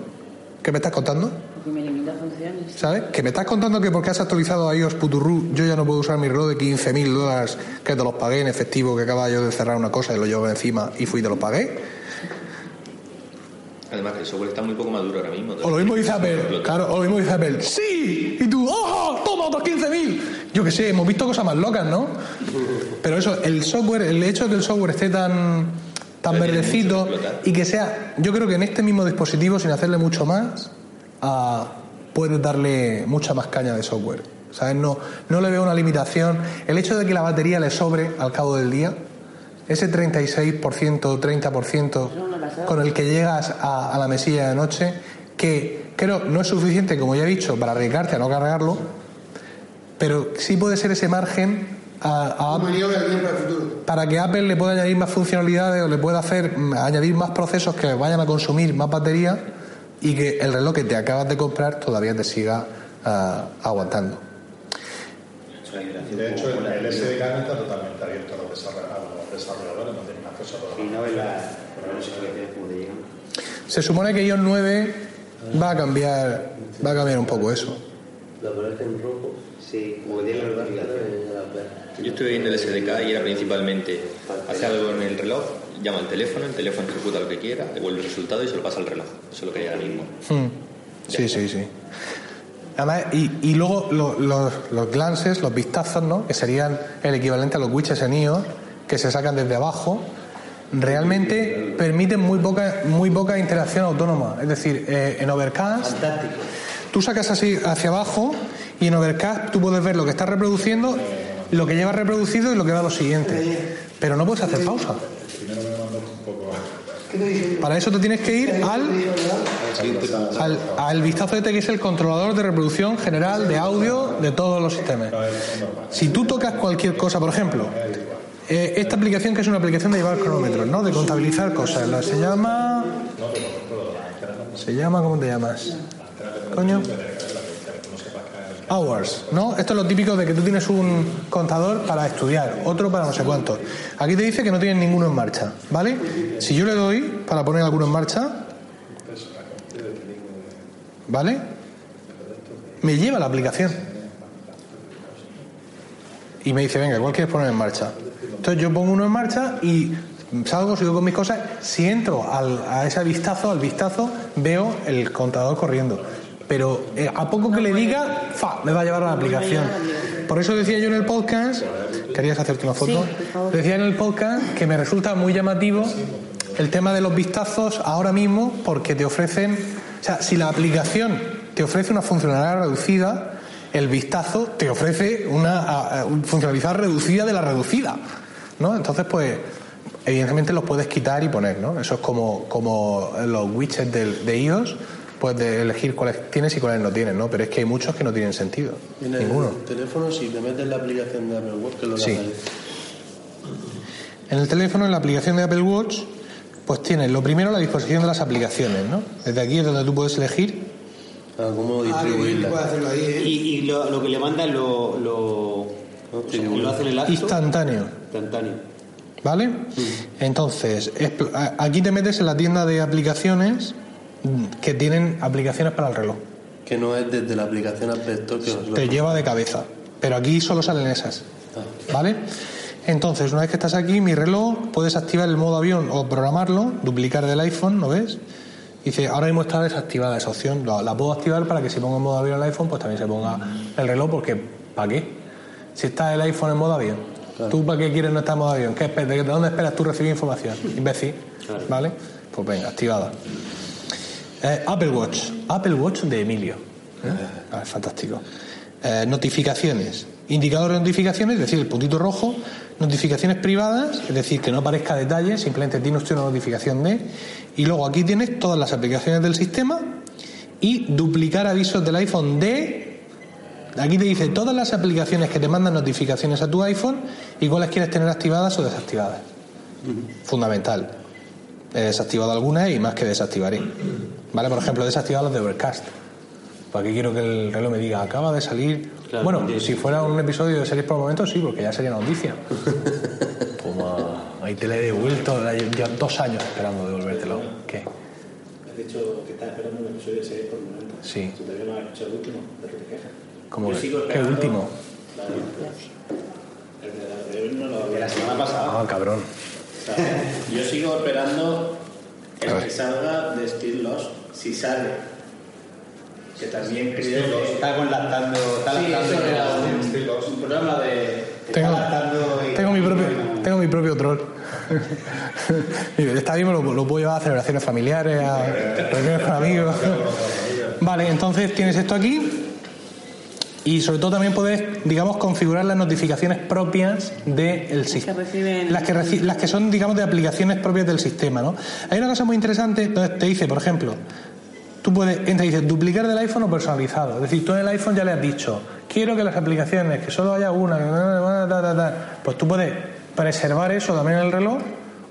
¿Qué me estás contando? Porque me limita funciones. ¿Sabes? Que me estás contando que porque has actualizado a iOS Puturru yo ya no puedo usar mi reloj de 15.000 dólares que te los pagué en efectivo, que acaba yo de cerrar una cosa y lo llevo encima y fui y te los pagué. Además el software está muy poco maduro ahora mismo. O lo mismo dice Apple, claro, o lo mismo dice Apple, ¡sí! Y tú, ¡oh! ¡Toma otros 15.000! Yo que sé, hemos visto cosas más locas, ¿no? Pero eso, el software, el hecho de que el software esté tan, tan verdecito y que sea, yo creo que en este mismo dispositivo, sin hacerle mucho más, ah, puedes darle mucha más caña de software. ¿Sabes? No, no le veo una limitación. El hecho de que la batería le sobre al cabo del día, ese 36%, 30% con el que llegas a, a la mesilla de noche, que creo no es suficiente, como ya he dicho, para arriesgarte a no cargarlo, pero sí puede ser ese margen a, Apple para que Apple le pueda añadir más funcionalidades o le pueda hacer mm, añadir más procesos que vayan a consumir más batería y que el reloj que te acabas de comprar todavía te siga ah, aguantando. De hecho, el, el SDK no está totalmente abierto a los desarrolladores, no tienen acceso a todo. Y no lo te llegan. Se supone que iOS 9 va a cambiar va a cambiar un poco eso. La aparece en rojo. Sí, como que tiene la notificación. Yo estuve viendo el SDK y era principalmente hace algo en el reloj, llama al teléfono, el teléfono ejecuta lo que quiera, devuelve el resultado y se lo pasa al reloj. Eso es lo que hay ahora mismo. Hmm. Sí, sí, sí. Además, y, y luego lo- los, los glances, los vistazos, ¿no? que serían el equivalente a los widgets en iOS, que se sacan desde abajo, realmente permiten muy poca, muy poca interacción autónoma. Es decir, eh, en Overcast, tú sacas así hacia abajo y en Overcast tú puedes ver lo que está reproduciendo, lo que lleva reproducido y lo que va a lo siguiente. Pero no puedes hacer pausa. Para eso te tienes que ir al al, al vistazo este que es el controlador de reproducción general de audio de todos los sistemas. Si tú tocas cualquier cosa, por ejemplo, eh, esta aplicación que es una aplicación de llevar cronómetros, ¿no? De contabilizar cosas. La- se llama. Se llama, ¿cómo te llamas? Coño. Hours, ¿no? Esto es lo típico de que tú tienes un contador para estudiar, otro para no sé cuánto. Aquí te dice que no tienes ninguno en marcha, ¿vale? Si yo le doy para poner alguno en marcha, ¿vale? Me lleva la aplicación. Y me dice, venga, ¿cuál quieres poner en marcha? Entonces yo pongo uno en marcha y salgo, sigo con mis cosas. Si entro al- a ese vistazo, al vistazo, veo el contador corriendo. Pero eh, a poco que le diga, ¡fa! me va a llevar a la aplicación. Por eso decía yo en el podcast, ¿querías hacerte una foto? Decía en el podcast que me resulta muy llamativo el tema de los vistazos ahora mismo porque te ofrecen, o sea, si la aplicación te ofrece una funcionalidad reducida, el vistazo te ofrece una funcionalidad reducida de la reducida, ¿no? Entonces, pues, evidentemente los puedes quitar y poner, ¿no? Eso es como, como los widgets del- de, iOS, pues de elegir cuáles tienes y cuáles no tienes, ¿no? Pero es que hay muchos que no tienen sentido, Y en el ninguno. teléfono, si te metes en la aplicación de Apple Watch, que es lo Sí. En el teléfono, en la aplicación de Apple Watch, pues tienes lo primero la disposición de las aplicaciones, ¿no? Desde aquí es donde tú puedes elegir Ah, cómo Ah, hacerlo ahí, ¿eh? Y, y lo, lo que le mandan lo, lo, lo hacen el acto instantáneo, instantáneo. ¿vale? Entonces, expl- a- aquí te metes en la tienda de aplicaciones mm, que tienen aplicaciones para el reloj. Que no es desde la aplicación App Store que os lo- Te lleva de cabeza. Pero aquí solo salen esas. ¿Vale? Entonces, una vez que estás aquí, mi reloj, puedes activar el modo avión o programarlo, duplicar del iPhone, ¿no ves? Dice, ahora mismo está desactivada esa opción. La, la puedo activar para que si pongo en modo avión el iPhone, pues también se ponga el reloj, porque ¿para qué? Si está el iPhone en modo avión, ¿tú para qué quieres no estar en modo avión? ¿Qué, ¿De dónde esperas tú recibir información? [LAUGHS] Imbécil. ¿Vale? Pues venga, activada. Eh, Apple Watch. Apple Watch de Emilio. ¿Eh? Ah, fantástico. Eh, notificaciones. Indicador de notificaciones, es decir, el puntito rojo. Notificaciones privadas, es decir, que no aparezca detalle, simplemente tiene usted una notificación de. Y luego aquí tienes todas las aplicaciones del sistema y duplicar avisos del iPhone de. Aquí te dice todas las aplicaciones que te mandan notificaciones a tu iPhone y cuáles quieres tener activadas o desactivadas. Fundamental. He desactivado algunas y más que desactivaré. ¿Vale? Por ejemplo, he desactivado los de Overcast. Porque quiero que el reloj me diga, acaba de salir. Claro, bueno, si fuera un episodio de series por momentos, sí, porque ya sería noticia. [LAUGHS] Toma, ahí te la he devuelto. ya dos años esperando devolvértelo. ¿Qué? Has dicho que estás esperando un episodio de serie por momento. Sí. ¿Tú todavía no has escuchado el último? ¿De qué te quejas? ¿Cómo Yo que- qué último? El de la de la semana pasada. Ah, cabrón. Yo sigo esperando el que salga de Steel Lost. Si sale. Que también creo que... Está conlactando. Está Sí, eso un, un programa de... Tengo, y- tengo mi propio, tengo mi propio troll. [LAUGHS] Está bien, lo, lo puedo llevar a celebraciones familiares, a reuniones con amigos. Vale, entonces tienes esto aquí. Y sobre todo también puedes, digamos, configurar las notificaciones propias del sistema. reciben Las que, reci- las que son, digamos, de aplicaciones propias del sistema, ¿no? Hay una cosa muy interesante, donde te dice, por ejemplo, tú puedes, entra y dice, duplicar del iPhone o personalizado. Es decir, tú en el iPhone ya le has dicho, quiero que las aplicaciones, que solo haya una, que ta, ta, ta, ta". pues tú puedes preservar eso también en el reloj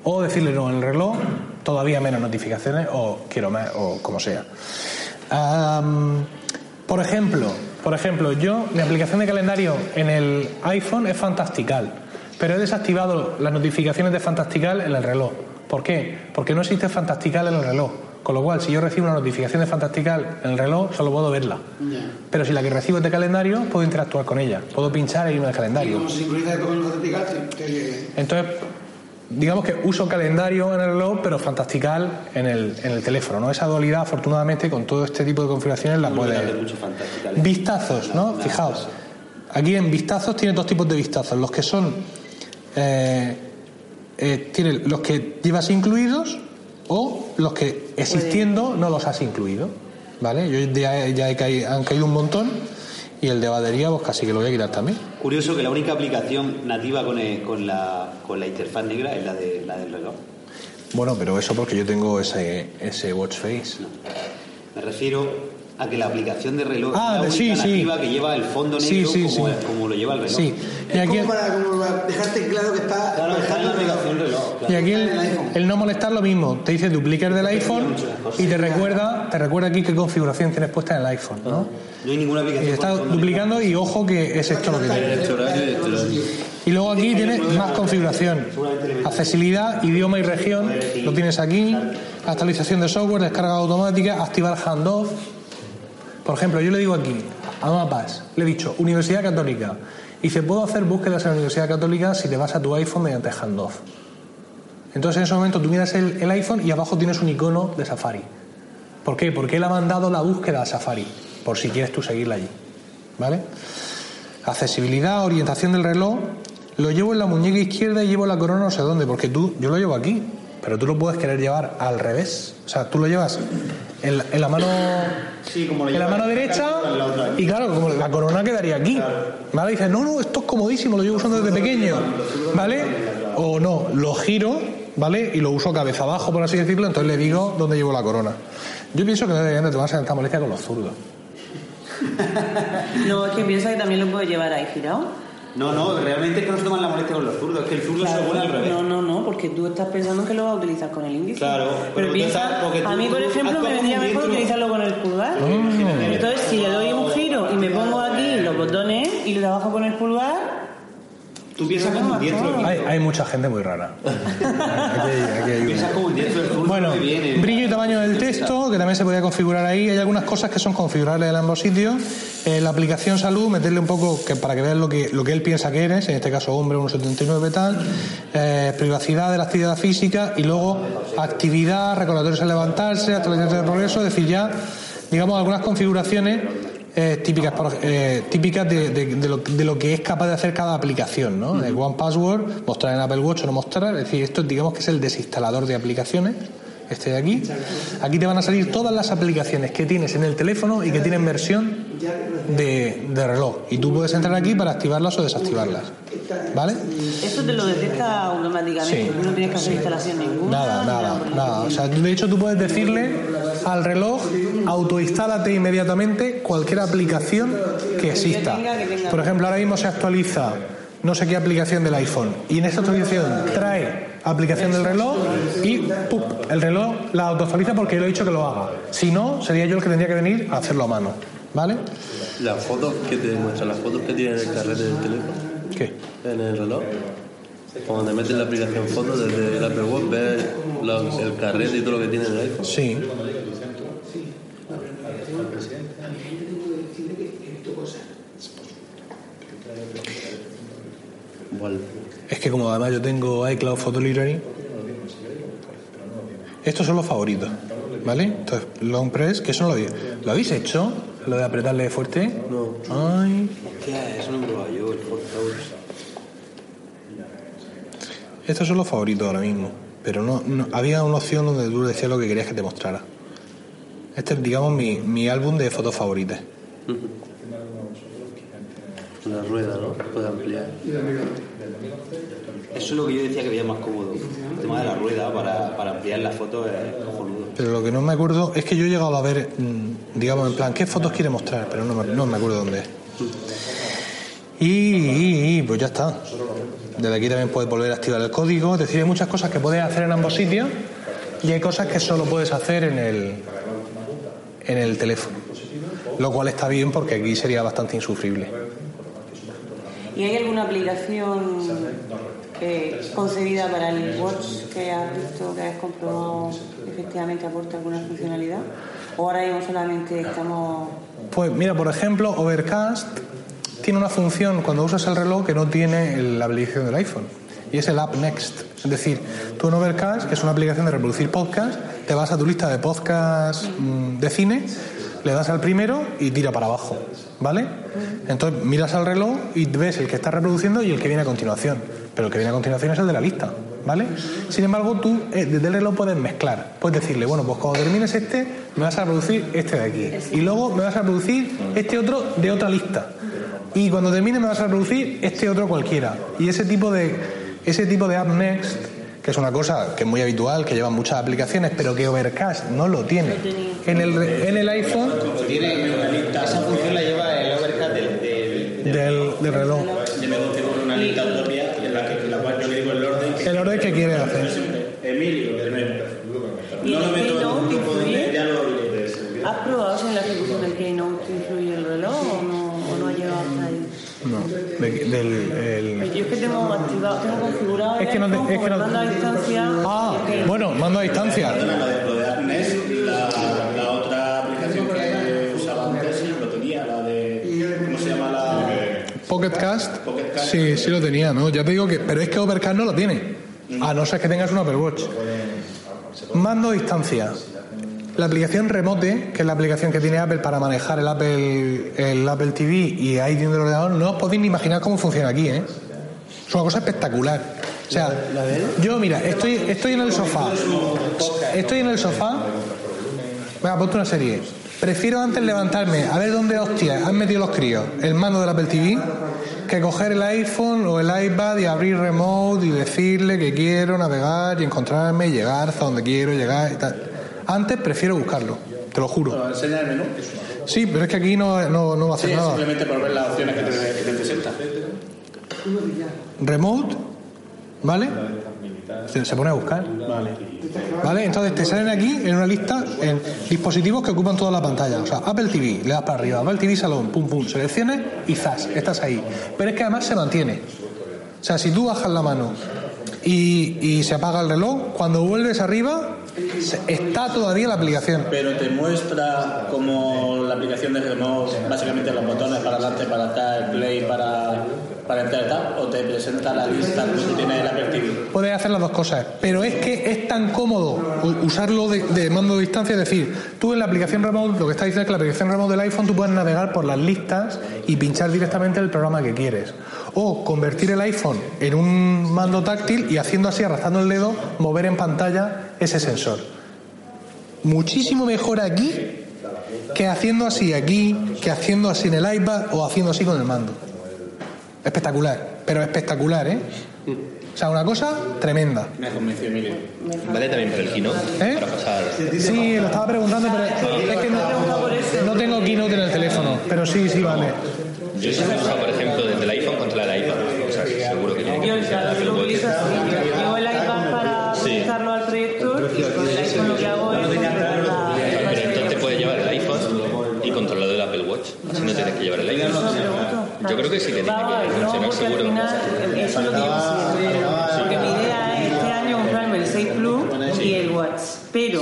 o decirle, no, en el reloj todavía menos notificaciones o quiero más, o como sea. Por ejemplo, por ejemplo, yo, mi aplicación de calendario en el iPhone es Fantastical, pero he desactivado las notificaciones de Fantastical en el reloj. ¿Por qué? Porque no existe Fantastical en el reloj. Con lo cual, si yo recibo una notificación de Fantastical en el reloj, solo puedo verla. Pero si la que recibo es de calendario, puedo interactuar con ella. Puedo pinchar e irme al Y calendario. como se sincroniza con el te- Entonces, digamos que uso calendario en el reloj, pero fantastical en el, en el teléfono. ¿no? Esa dualidad, afortunadamente, con todo este tipo de configuraciones la puede. Vistazos, ¿no? Fijaos. Aquí en vistazos tiene dos tipos de vistazos. Los que son. eh, eh, tiene los que llevas incluidos o los que existiendo no los has incluido. ¿Vale? Yo ya, ya he caído, han caído un montón y el de batería, pues casi que lo voy a quitar también. Curioso que la única aplicación nativa con, el- con, la, con la interfaz negra es la, de, la del reloj. Bueno, pero eso porque yo tengo ese, ese watch face. Me refiero a que la aplicación de reloj Ah, la sí, sí. que lleva el fondo negro sí, como, sí. como lo lleva el reloj. Sí. Y aquí, como para, como para dejarte claro que está, Claro, está en la aplicación reloj. y aquí el, el no molestar lo mismo. Te dice duplicar del iPhone y te recuerda, te recuerda aquí qué configuración tienes puesta en el iPhone, ¿no? No hay ninguna Y aplicación. está duplicando y ojo que es esto lo que tienes. Y luego aquí tienes más configuración. Accesibilidad, idioma y región, lo tienes aquí. Actualización de software, descarga automática, activar handoff. Por ejemplo, yo le digo aquí a mapas, le he dicho Universidad Católica. Y dice, puedo hacer búsquedas en la Universidad Católica si te vas a tu iPhone mediante handoff. Entonces en ese momento tú miras el, el iPhone y abajo tienes un icono de Safari. ¿Por qué? Porque él ha mandado la búsqueda a Safari, por si quieres tú seguirla allí. ¿Vale? Accesibilidad, orientación del reloj. Lo llevo en la muñeca izquierda y llevo la corona no sé dónde, porque tú, yo lo llevo aquí, pero tú lo puedes querer llevar al revés. O sea, tú lo llevas en la, en la mano Sí, como lo en la mano derecha y claro, como la corona quedaría aquí. ¿Vale? Y dices, no, no, esto es comodísimo, lo llevo usando desde pequeño. ¿Vale? O no, lo giro, ¿vale? Y lo uso cabeza abajo, por así decirlo, entonces le digo dónde llevo la corona. Yo pienso que no deberían de tomarse tanta molestia con los zurdos. [LAUGHS] No, es que piensa que también lo puedo llevar ahí girado. No, no, realmente es que no se toman la molestia con los zurdos, es que el zurdo se pone al revés. No, no, no, porque tú estás pensando que lo vas a utilizar con el índice. Claro, pero, piensa, estás- porque tú- a mí, por ejemplo, me vendría mejor utilizarlo con el pulgar. Entonces, si le doy un giro y me pongo aquí los botones y le trabajo con el pulgar, Tú piensas como un diestro. Hay, hay mucha gente muy rara. [LAUGHS] Aquí hay- aquí hay. Piensas como un diestro del Bueno, viene. brillo y tamaño del texto, que también se podía configurar ahí. Hay algunas cosas que son configurables en ambos sitios. En la aplicación salud, meterle un poco que para que veas lo que, lo que él piensa que eres, en este caso hombre 1,79 tal, eh, privacidad de la actividad física y luego actividad, recordatorios al levantarse, actualización de progreso, es decir, ya, digamos, algunas configuraciones eh, típicas, eh, típicas de, de- de lo, de lo que es capaz de hacer cada aplicación, ¿no? El One Password, mostrar en Apple Watch o no mostrar, es decir, esto digamos que es el desinstalador de aplicaciones, este de aquí. Aquí te van a salir todas las aplicaciones que tienes en el teléfono y que tienen versión de, de reloj. Y tú puedes entrar aquí para activarlas o desactivarlas. ¿Vale? Eso te lo detecta automáticamente. Sí. No tienes que hacer instalación ninguna. Nada, nada, nada. O sea, de hecho tú puedes decirle al reloj autoinstálate inmediatamente cualquier aplicación que exista. Por ejemplo, ahora mismo se actualiza no sé qué aplicación del iPhone y en esta actualización trae aplicación del reloj y el reloj la autoactualiza porque yo le he dicho que lo haga. Si no, sería yo el que tendría que venir a hacerlo a mano. ¿Vale? Las fotos que te muestran, las fotos que tiene en el carrete del teléfono. ¿Qué? En el reloj. Cuando te metes la aplicación fotos desde el Apple Watch, ves los- el carrete y todo lo que tiene en el iPhone. Sí. Es que como además yo tengo iCloud Photo Library, estos son los favoritos, ¿vale? Entonces, long press, que eso no lo habéis, ¿lo habéis hecho? Lo de apretarle fuerte. No. Ay, Hostia, eso no me lo hago yo, el Photos. estos son los favoritos ahora mismo, pero no, no- había una opción donde tú decías lo que querías que te mostrara. Este es, digamos, mi, mi álbum de fotos favoritas. La rueda, ¿no? Puede ampliar. Eso es lo que yo decía que veía más cómodo. El tema de la rueda para, para ampliar la foto es cojonudo. Pero lo que no me acuerdo es que yo he llegado a ver, mm, digamos, en plan, ¿qué fotos quiere mostrar? Pero no me, no me acuerdo dónde es. Y, pues ya está. Desde aquí también puedes volver a activar el código. Es decir, hay muchas cosas que puedes hacer en ambos sitios y hay cosas que solo puedes hacer en el, en el teléfono. Lo cual está bien porque aquí sería bastante insufrible. ¿Y hay alguna aplicación eh, concebida para el Watch que has visto, que has comprobado efectivamente aporta alguna funcionalidad? ¿O ahora mismo solamente estamos Pues mira, por ejemplo, Overcast tiene una función cuando usas el reloj que no tiene la aplicación del iPhone. Y es el App Next. Es decir, tú en Overcast, que es una aplicación de reproducir podcast, te vas a tu lista de podcast mm, de cine, le das al primero y tira para abajo. ¿Vale? Entonces miras al reloj y ves el que está reproduciendo y el que viene a continuación. Pero el que viene a continuación es el de la lista. ¿Vale? Sin embargo, tú eh, desde el reloj puedes mezclar. Puedes decirle, bueno, pues cuando termines este, me vas a reproducir este de aquí. Y luego me vas a reproducir este otro de otra lista. Y cuando termine me vas a reproducir este otro cualquiera. Y ese tipo de, ese tipo de App Next, que es una cosa que es muy habitual, que llevan muchas aplicaciones, pero que Overcast no lo tiene. En el, en el iPhone Tiene una lista. Esa función la lleva el Overcast del, del, del, del reloj. Yo me tengo una lista propia en la, que, en la cual yo le digo el orden que El orden que quiere hacer. Emilio, de nuevo. ¿Y No lo meto en un grupo de influye? ya lo diré. ¿Has probado si en la ejecución del Keynote influye el reloj o no, o no ha llegado hasta ahí? No, de- del, el- Yo es que tengo activado, tengo configurado Es que no te- es que no- mando a distancia. Ah, bueno, mando a distancia. Perdona, lo de, lo de Agnes, la, la otra aplicación que usaba antes lo tenía, la de. ¿Cómo se llama la.? Pocket Cast, sí, sí lo tenía, ¿no? Ya te digo que, pero es que Overcast no lo tiene. A no ser que tengas un Apple Watch. Mando a distancia. La aplicación Remote, que es la aplicación que tiene Apple para manejar el Apple, el Apple TV y ahí dentro del ordenador, no os podéis ni imaginar cómo funciona aquí, ¿eh? Es una cosa espectacular. O sea, yo mira, estoy, estoy en el sofá. Estoy en el sofá. Venga, ponte una serie. Prefiero antes levantarme a ver dónde hostia han metido los críos el mando del Apple TV que coger el iPhone o el iPad y abrir remote y decirle que quiero navegar y encontrarme y llegar hasta donde quiero llegar y tal. Antes prefiero buscarlo, te lo juro. ¿Lo enseña el menú? Sí, pero es que aquí no, no, no va a hacer Sí, nada. simplemente por ver las opciones que te, que te presenta. Remote, ¿vale? Se, se pone a buscar. Vale. Entonces te salen aquí en una lista en dispositivos que ocupan toda la pantalla. O sea, Apple TV, le das para arriba, Apple TV Salón, pum pum, selecciones y zas, estás ahí. Pero es que además se mantiene. O sea, si tú bajas la mano y, y se apaga el reloj, cuando vuelves arriba, Está todavía la aplicación. Pero te muestra como la aplicación de remote, básicamente los botones para adelante, para atrás, play, para, para tal, o te presenta la lista que tú tienes el TV. Puedes hacer las dos cosas, pero es que es tan cómodo usarlo de, de mando de distancia, es decir, tú en la aplicación remote, lo que está diciendo es que la aplicación remote del iPhone tú puedes navegar por las listas y pinchar directamente el programa que quieres. O convertir el iPhone en un mando táctil y haciendo así, arrastrando el dedo, mover en pantalla ese sensor. Muchísimo mejor aquí que haciendo así aquí, que haciendo así en el iPad o haciendo así con el mando. Espectacular, pero espectacular, ¿eh? O sea, una cosa tremenda. Me ha convencido Emilio. Vale también para el Keynote, ¿Eh? para pasar. Sí, lo estaba preguntando, pero es que no, no tengo Keynote en el teléfono. Pero sí, sí, vale. Yo sí por ejemplo, desde el iPhone contra el iPad. O sea, que seguro que tiene que Yo el Apple lo Watch. utilizo así. Llevo el iPad para Sí. conectarlo al proyector y con el iPhone lo que hago es controlar la- Pero entonces puedes llevar el iPhone y controlarlo del Apple Watch. Así no tienes que llevar el iPhone. Yo creo que sí que tiene que No, porque al final eso es lo que llevo siempre. Porque mi idea es este año comprarme el 6 Plus y el Watch. Pero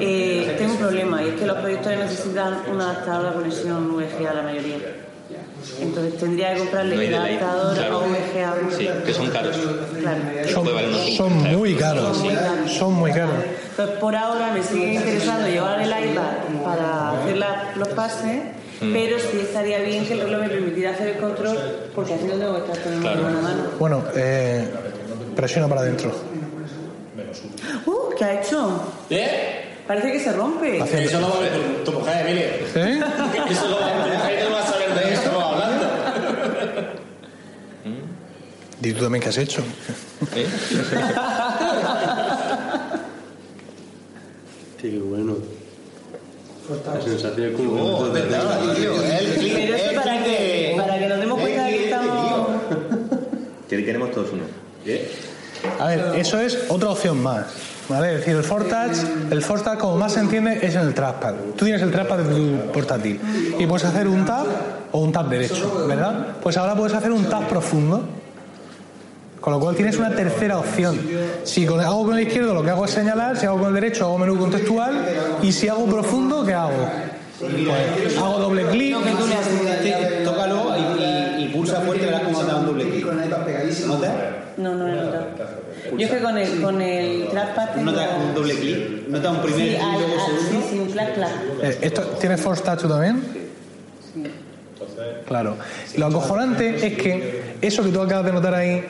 eh, tengo un problema y es que los proyectores necesitan un adaptador de conexión VGA la mayoría. Entonces tendría que comprarle ley, adaptador claro. a VGA. Sí, que son caros. Claro. Puede valer unos cinco. Son muy caros. Son muy caros. Entonces, por ahora me sigue interesando llevar el iPad para hacer la- los pases, Mm. pero sí estaría bien que el reloj me permitiera hacer el control, porque así no tengo que estar con en la mano. Bueno, eh, presiona para adentro. Uh, ¿qué ha hecho? ¿Eh? Parece que se rompe. Eso lo va a ver tu- mujer, Emilio. ¿Eh? Eso lo va a ver tu mujer y no va a saber de eso hablando. Di tú también qué has hecho. ¿Eh? [LAUGHS] Qué bueno. La sensación es como... Oh, que no te- Pero para que, para que nos demos cuenta de que estamos... Que ahí tenemos todos uno. A ver, eso es otra opción más. ¿Vale? Es decir, el Fortouch, el Fortouch como más se entiende es en el trackpad. Tú tienes el trackpad de tu portátil y puedes hacer un tap o un tap derecho, ¿verdad? Pues ahora puedes hacer un tap profundo. Con lo cual tienes una tercera opción. Si hago con el izquierdo lo que hago es señalar, si hago con el derecho hago menú contextual y si hago profundo, ¿qué hago? Pues hago doble clic. Tócalo y, pulsa fuerte verás cómo da un doble clic. No, no notado. Yo es que con el, con el trackpad tengo... ¿Notas un doble clic? ¿Notas un primer Sí, clic y luego segundo? sí, sí, un clac, clac. Eh, ¿Esto tiene Force Touch también? Claro. Lo acojonante es que eso que tú acabas de notar ahí.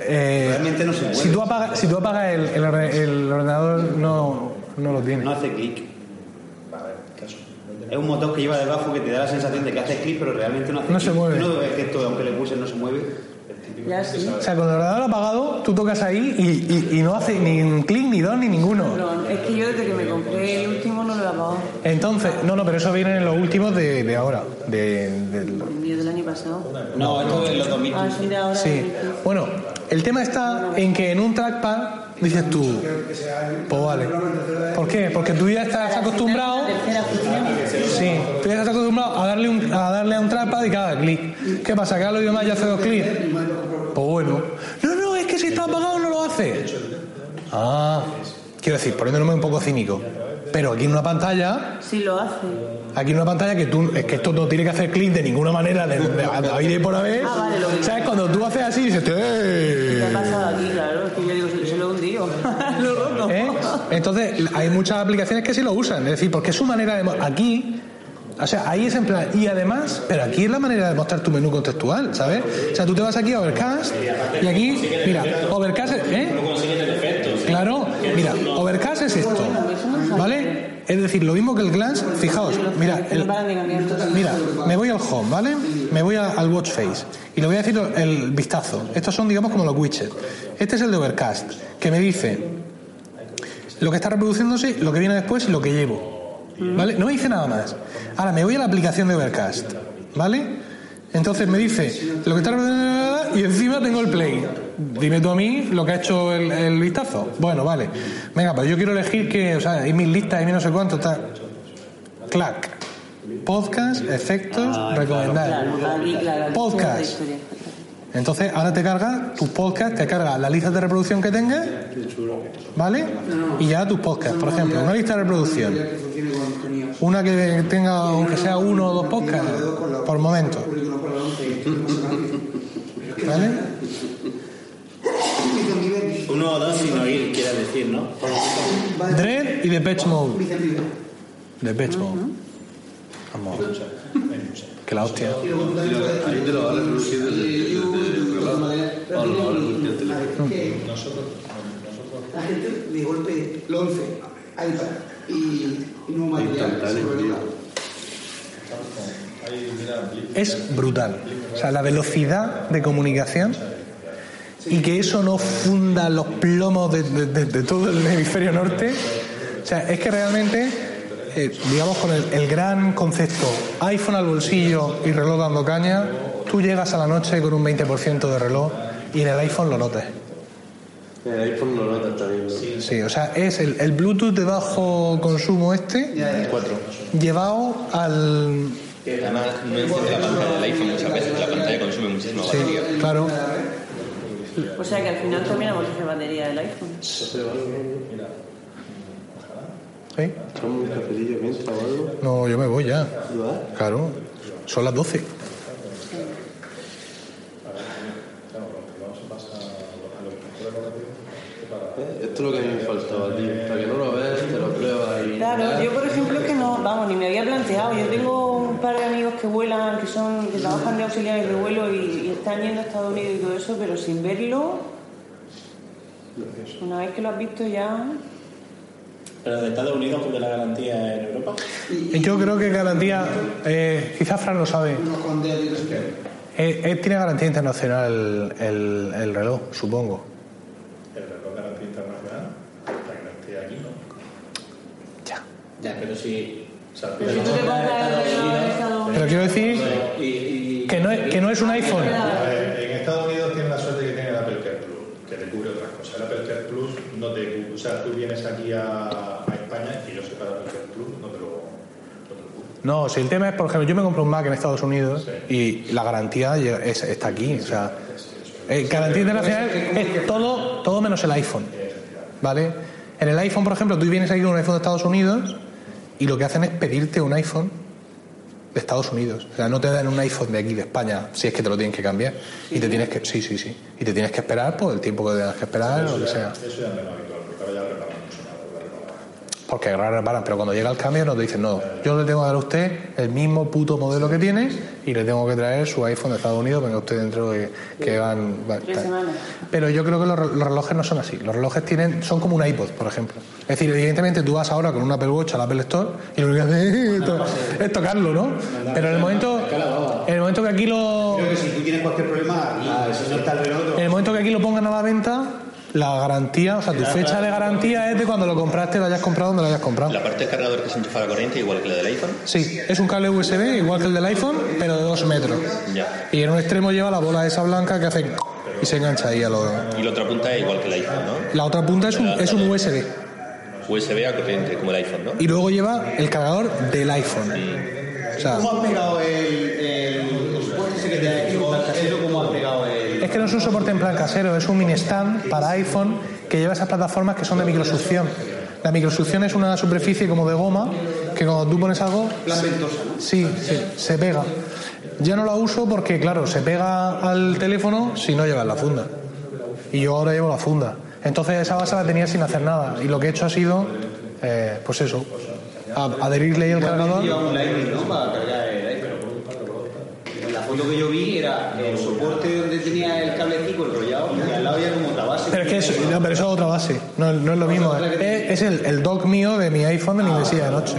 Eh, Realmente no se mueve. si tú apagas, si tú apagas el, el el ordenador, no, no lo tiene. No hace clic. Es un motor que lleva debajo que te da la sensación de que hace clic, pero realmente no hace No clic. se mueve. No, es que esto, aunque le pulses, no se mueve. Ya sí. O sea, con el ordenador apagado, tú tocas ahí y, y- y no hace ni un clic, ni dos, ni ninguno. No, es que yo desde que me compré el último no lo he apagado. Entonces, no, no, pero eso viene en los últimos de, de ahora. De, del- El mío del año pasado. No, esto es los 2000. Ah, son de ahora. Sí. Bueno, el tema está en que en un trackpad dices tú, pues vale. ¿Por qué? Porque tú ya estás acostumbrado. Sí, tú ya estás acostumbrado a darle, un- a darle a un trackpad y cada clic. ¿Qué pasa? ¿Que a los demás ya hace dos clics? Pues bueno. No, no, es que si está apagado no lo hace. Ah, quiero decir, poniéndome un poco cínico. Pero aquí en una pantalla, Sí lo hace. aquí en una pantalla que tú, es que esto no tiene que hacer clic de ninguna manera, de, de, de y por haber. Ah, vale, lo que- ¿Sabes? Cuando tú haces así, dices, ¿Qué ha ¡eh! pasado aquí? Claro, es que yo digo, se, se lo he hundido. [LAUGHS] lo roto. ¿Eh? Entonces, hay muchas aplicaciones que sí lo usan, es decir, porque es su manera de. Aquí, o sea, ahí es en plan. Y además, pero aquí es la manera de mostrar tu menú contextual, ¿sabes? O sea, tú te vas aquí a Overcast y aquí, mira, Overcast, ¿eh? Claro, mira, Overcast es esto, ¿vale? Es decir, lo mismo que el Glance, fijaos, mira, el-. Mira, me voy al home, ¿vale? Me voy al watch face y le voy a decir el vistazo. Estos son, digamos, como los widgets. Este es el de Overcast, que me dice lo que está reproduciéndose, lo que viene después y lo que llevo. ¿Vale? No me dice nada más. Ahora me voy a la aplicación de Overcast, ¿vale? Entonces me dice lo que está reproduciendo y encima tengo el play. Dime tú a mí lo que ha hecho el, el vistazo. Bueno, vale. Venga, pues yo quiero elegir que, o sea, hay mis listas, hay mis no sé cuánto, tal. Clac. Podcast, efectos, recomendar. Claro, Podcast. Entonces, ahora te carga tus podcasts, te carga la lista de reproducción que tengas, ¿vale? Y ya tus podcasts, por ejemplo, una lista de reproducción. Una que tenga, aunque sea uno o dos podcasts, por momento. [LAUGHS] ¿Vale? Uno o dos sin oír, quiere decir, ¿no? Dread y Depeche Mode. Depeche Mode. Vamos. Que la hostia. Ahí te lo vale reproducir desde. Nosotros, la gente de golpe lo 11, iPad y, y nuevo material. Es brutal. O sea, la velocidad de comunicación y que eso no funda los plomos de, de- de- de todo el hemisferio norte. O sea, es que realmente, eh, digamos, con el, el gran concepto iPhone al bolsillo y reloj dando caña, tú llegas a la noche con un 20% de reloj y en el iPhone lo notas. El iPhone no nota también, ¿no? Sí, o sea, es el, el Bluetooth de bajo consumo este, llevado al... Además, no enciende la pantalla del iPhone muchas veces, la pantalla consume muchísima Sí, batería. claro. O sea que al final también amortiza batería del iPhone. ¿Sí? ¿Echamos un cafetillo mientras o algo? No, yo me voy ya. ¿Va? Claro, son las 12. Eh, Esto es lo que a mí me faltaba, tío. Para que no lo veas, te lo pruebas y... Claro, yo por ejemplo es que no, vamos, ni me había planteado. Yo tengo un par de amigos que vuelan, que son, que trabajan de auxiliares de vuelo y están yendo a Estados Unidos y todo eso, pero sin verlo, una vez que lo has visto ya. Pero de Estados Unidos porque la garantía en Europa. Y Yo creo que garantía, eh, quizás Fran lo sabe, eh, eh, tiene garantía internacional el, el- el reloj, supongo. El reloj de garantía internacional, la garantía aquí no. Ya, pero si. Pero si tú te compras el reloj en Estados Unidos. Pero quiero decir que no es, que no es un iPhone. A ver, en Estados Unidos tiene la suerte que tiene el Apple Care Plus, que te cubre otras cosas. El Apple Care Plus no te cubre, o sea, tú vienes aquí a, a España y yo sepa el Apple Care Plus no te lo, no si el tema es, por ejemplo, yo me compro un Mac en Estados Unidos y la garantía es- está aquí. O sea, eh, garantía internacional es todo, todo menos el iPhone. ¿Vale? En el iPhone, por ejemplo, tú vienes aquí con un iPhone de Estados Unidos y lo que hacen es pedirte un iPhone de Estados Unidos. O sea, no te dan un iPhone de aquí, de España, si es que te lo tienen que cambiar. Y te tienes que, sí, sí, sí. Y te tienes que esperar por el tiempo que tengas que esperar o lo que sea. Eso ya porque ahora ya reparan mucho más, porque reparan. Porque ahora reparan, pero cuando llega el cambio nos dicen, no, yo le tengo que dar a usted el mismo puto modelo que tiene y le tengo que traer su iPhone de Estados Unidos, venga usted dentro de que van... va- Tres tal. semanas. Pero yo creo que los, re- los relojes no son así. Los relojes tienen, son como un iPod, por ejemplo. Es decir, evidentemente tú vas ahora con un Apple Watch al Apple Store y lo único que haces es, es tocarlo, ¿no? Pero en el momento, en el momento que aquí lo, Creo que si tú tienes cualquier problema y si no está el reloj, en el momento que aquí lo pongan a la venta, la garantía, o sea, tu fecha de garantía es de cuando lo compraste, lo hayas comprado donde lo hayas comprado. La parte del cargador que se enchufa a la corriente, igual que la del iPhone. Sí, es un cable USB igual que el del iPhone, pero de dos metros. Ya. Y en un extremo lleva la bola esa blanca que hace y se engancha ahí a lo. Y la otra punta es igual que el iPhone, ¿no? La otra punta es un, es un USB. USB a corriente, como el iPhone, ¿no? Y luego lleva el cargador del iPhone. O sea, ¿cómo has pegado el, el, el ese que te ha hecho casero? ¿Cómo has es que no es un soporte en plan casero, es un mini stand para iPhone que lleva esas plataformas que son de microsucción. La microsucción es una superficie como de goma que cuando tú pones algo. Plan ventosa, ¿no? Sí, sí, se pega. Ya no la uso porque, claro, se pega al teléfono si no llevas la funda. Y yo ahora llevo la funda. Entonces esa base la tenía sin hacer nada. Y lo que he hecho ha sido, eh, pues eso, adherirle ahí el cargador. Lleva un Lightning, ¿no? Para cargar el iPhone. En la foto que yo vi era el soporte donde tenía el cablecito enrollado y al lado había como otra base. Pero es que es, no, pero eso es otra base, no, no es lo mismo. Es, es el, el dock mío de mi iPhone de mi mesilla de noche.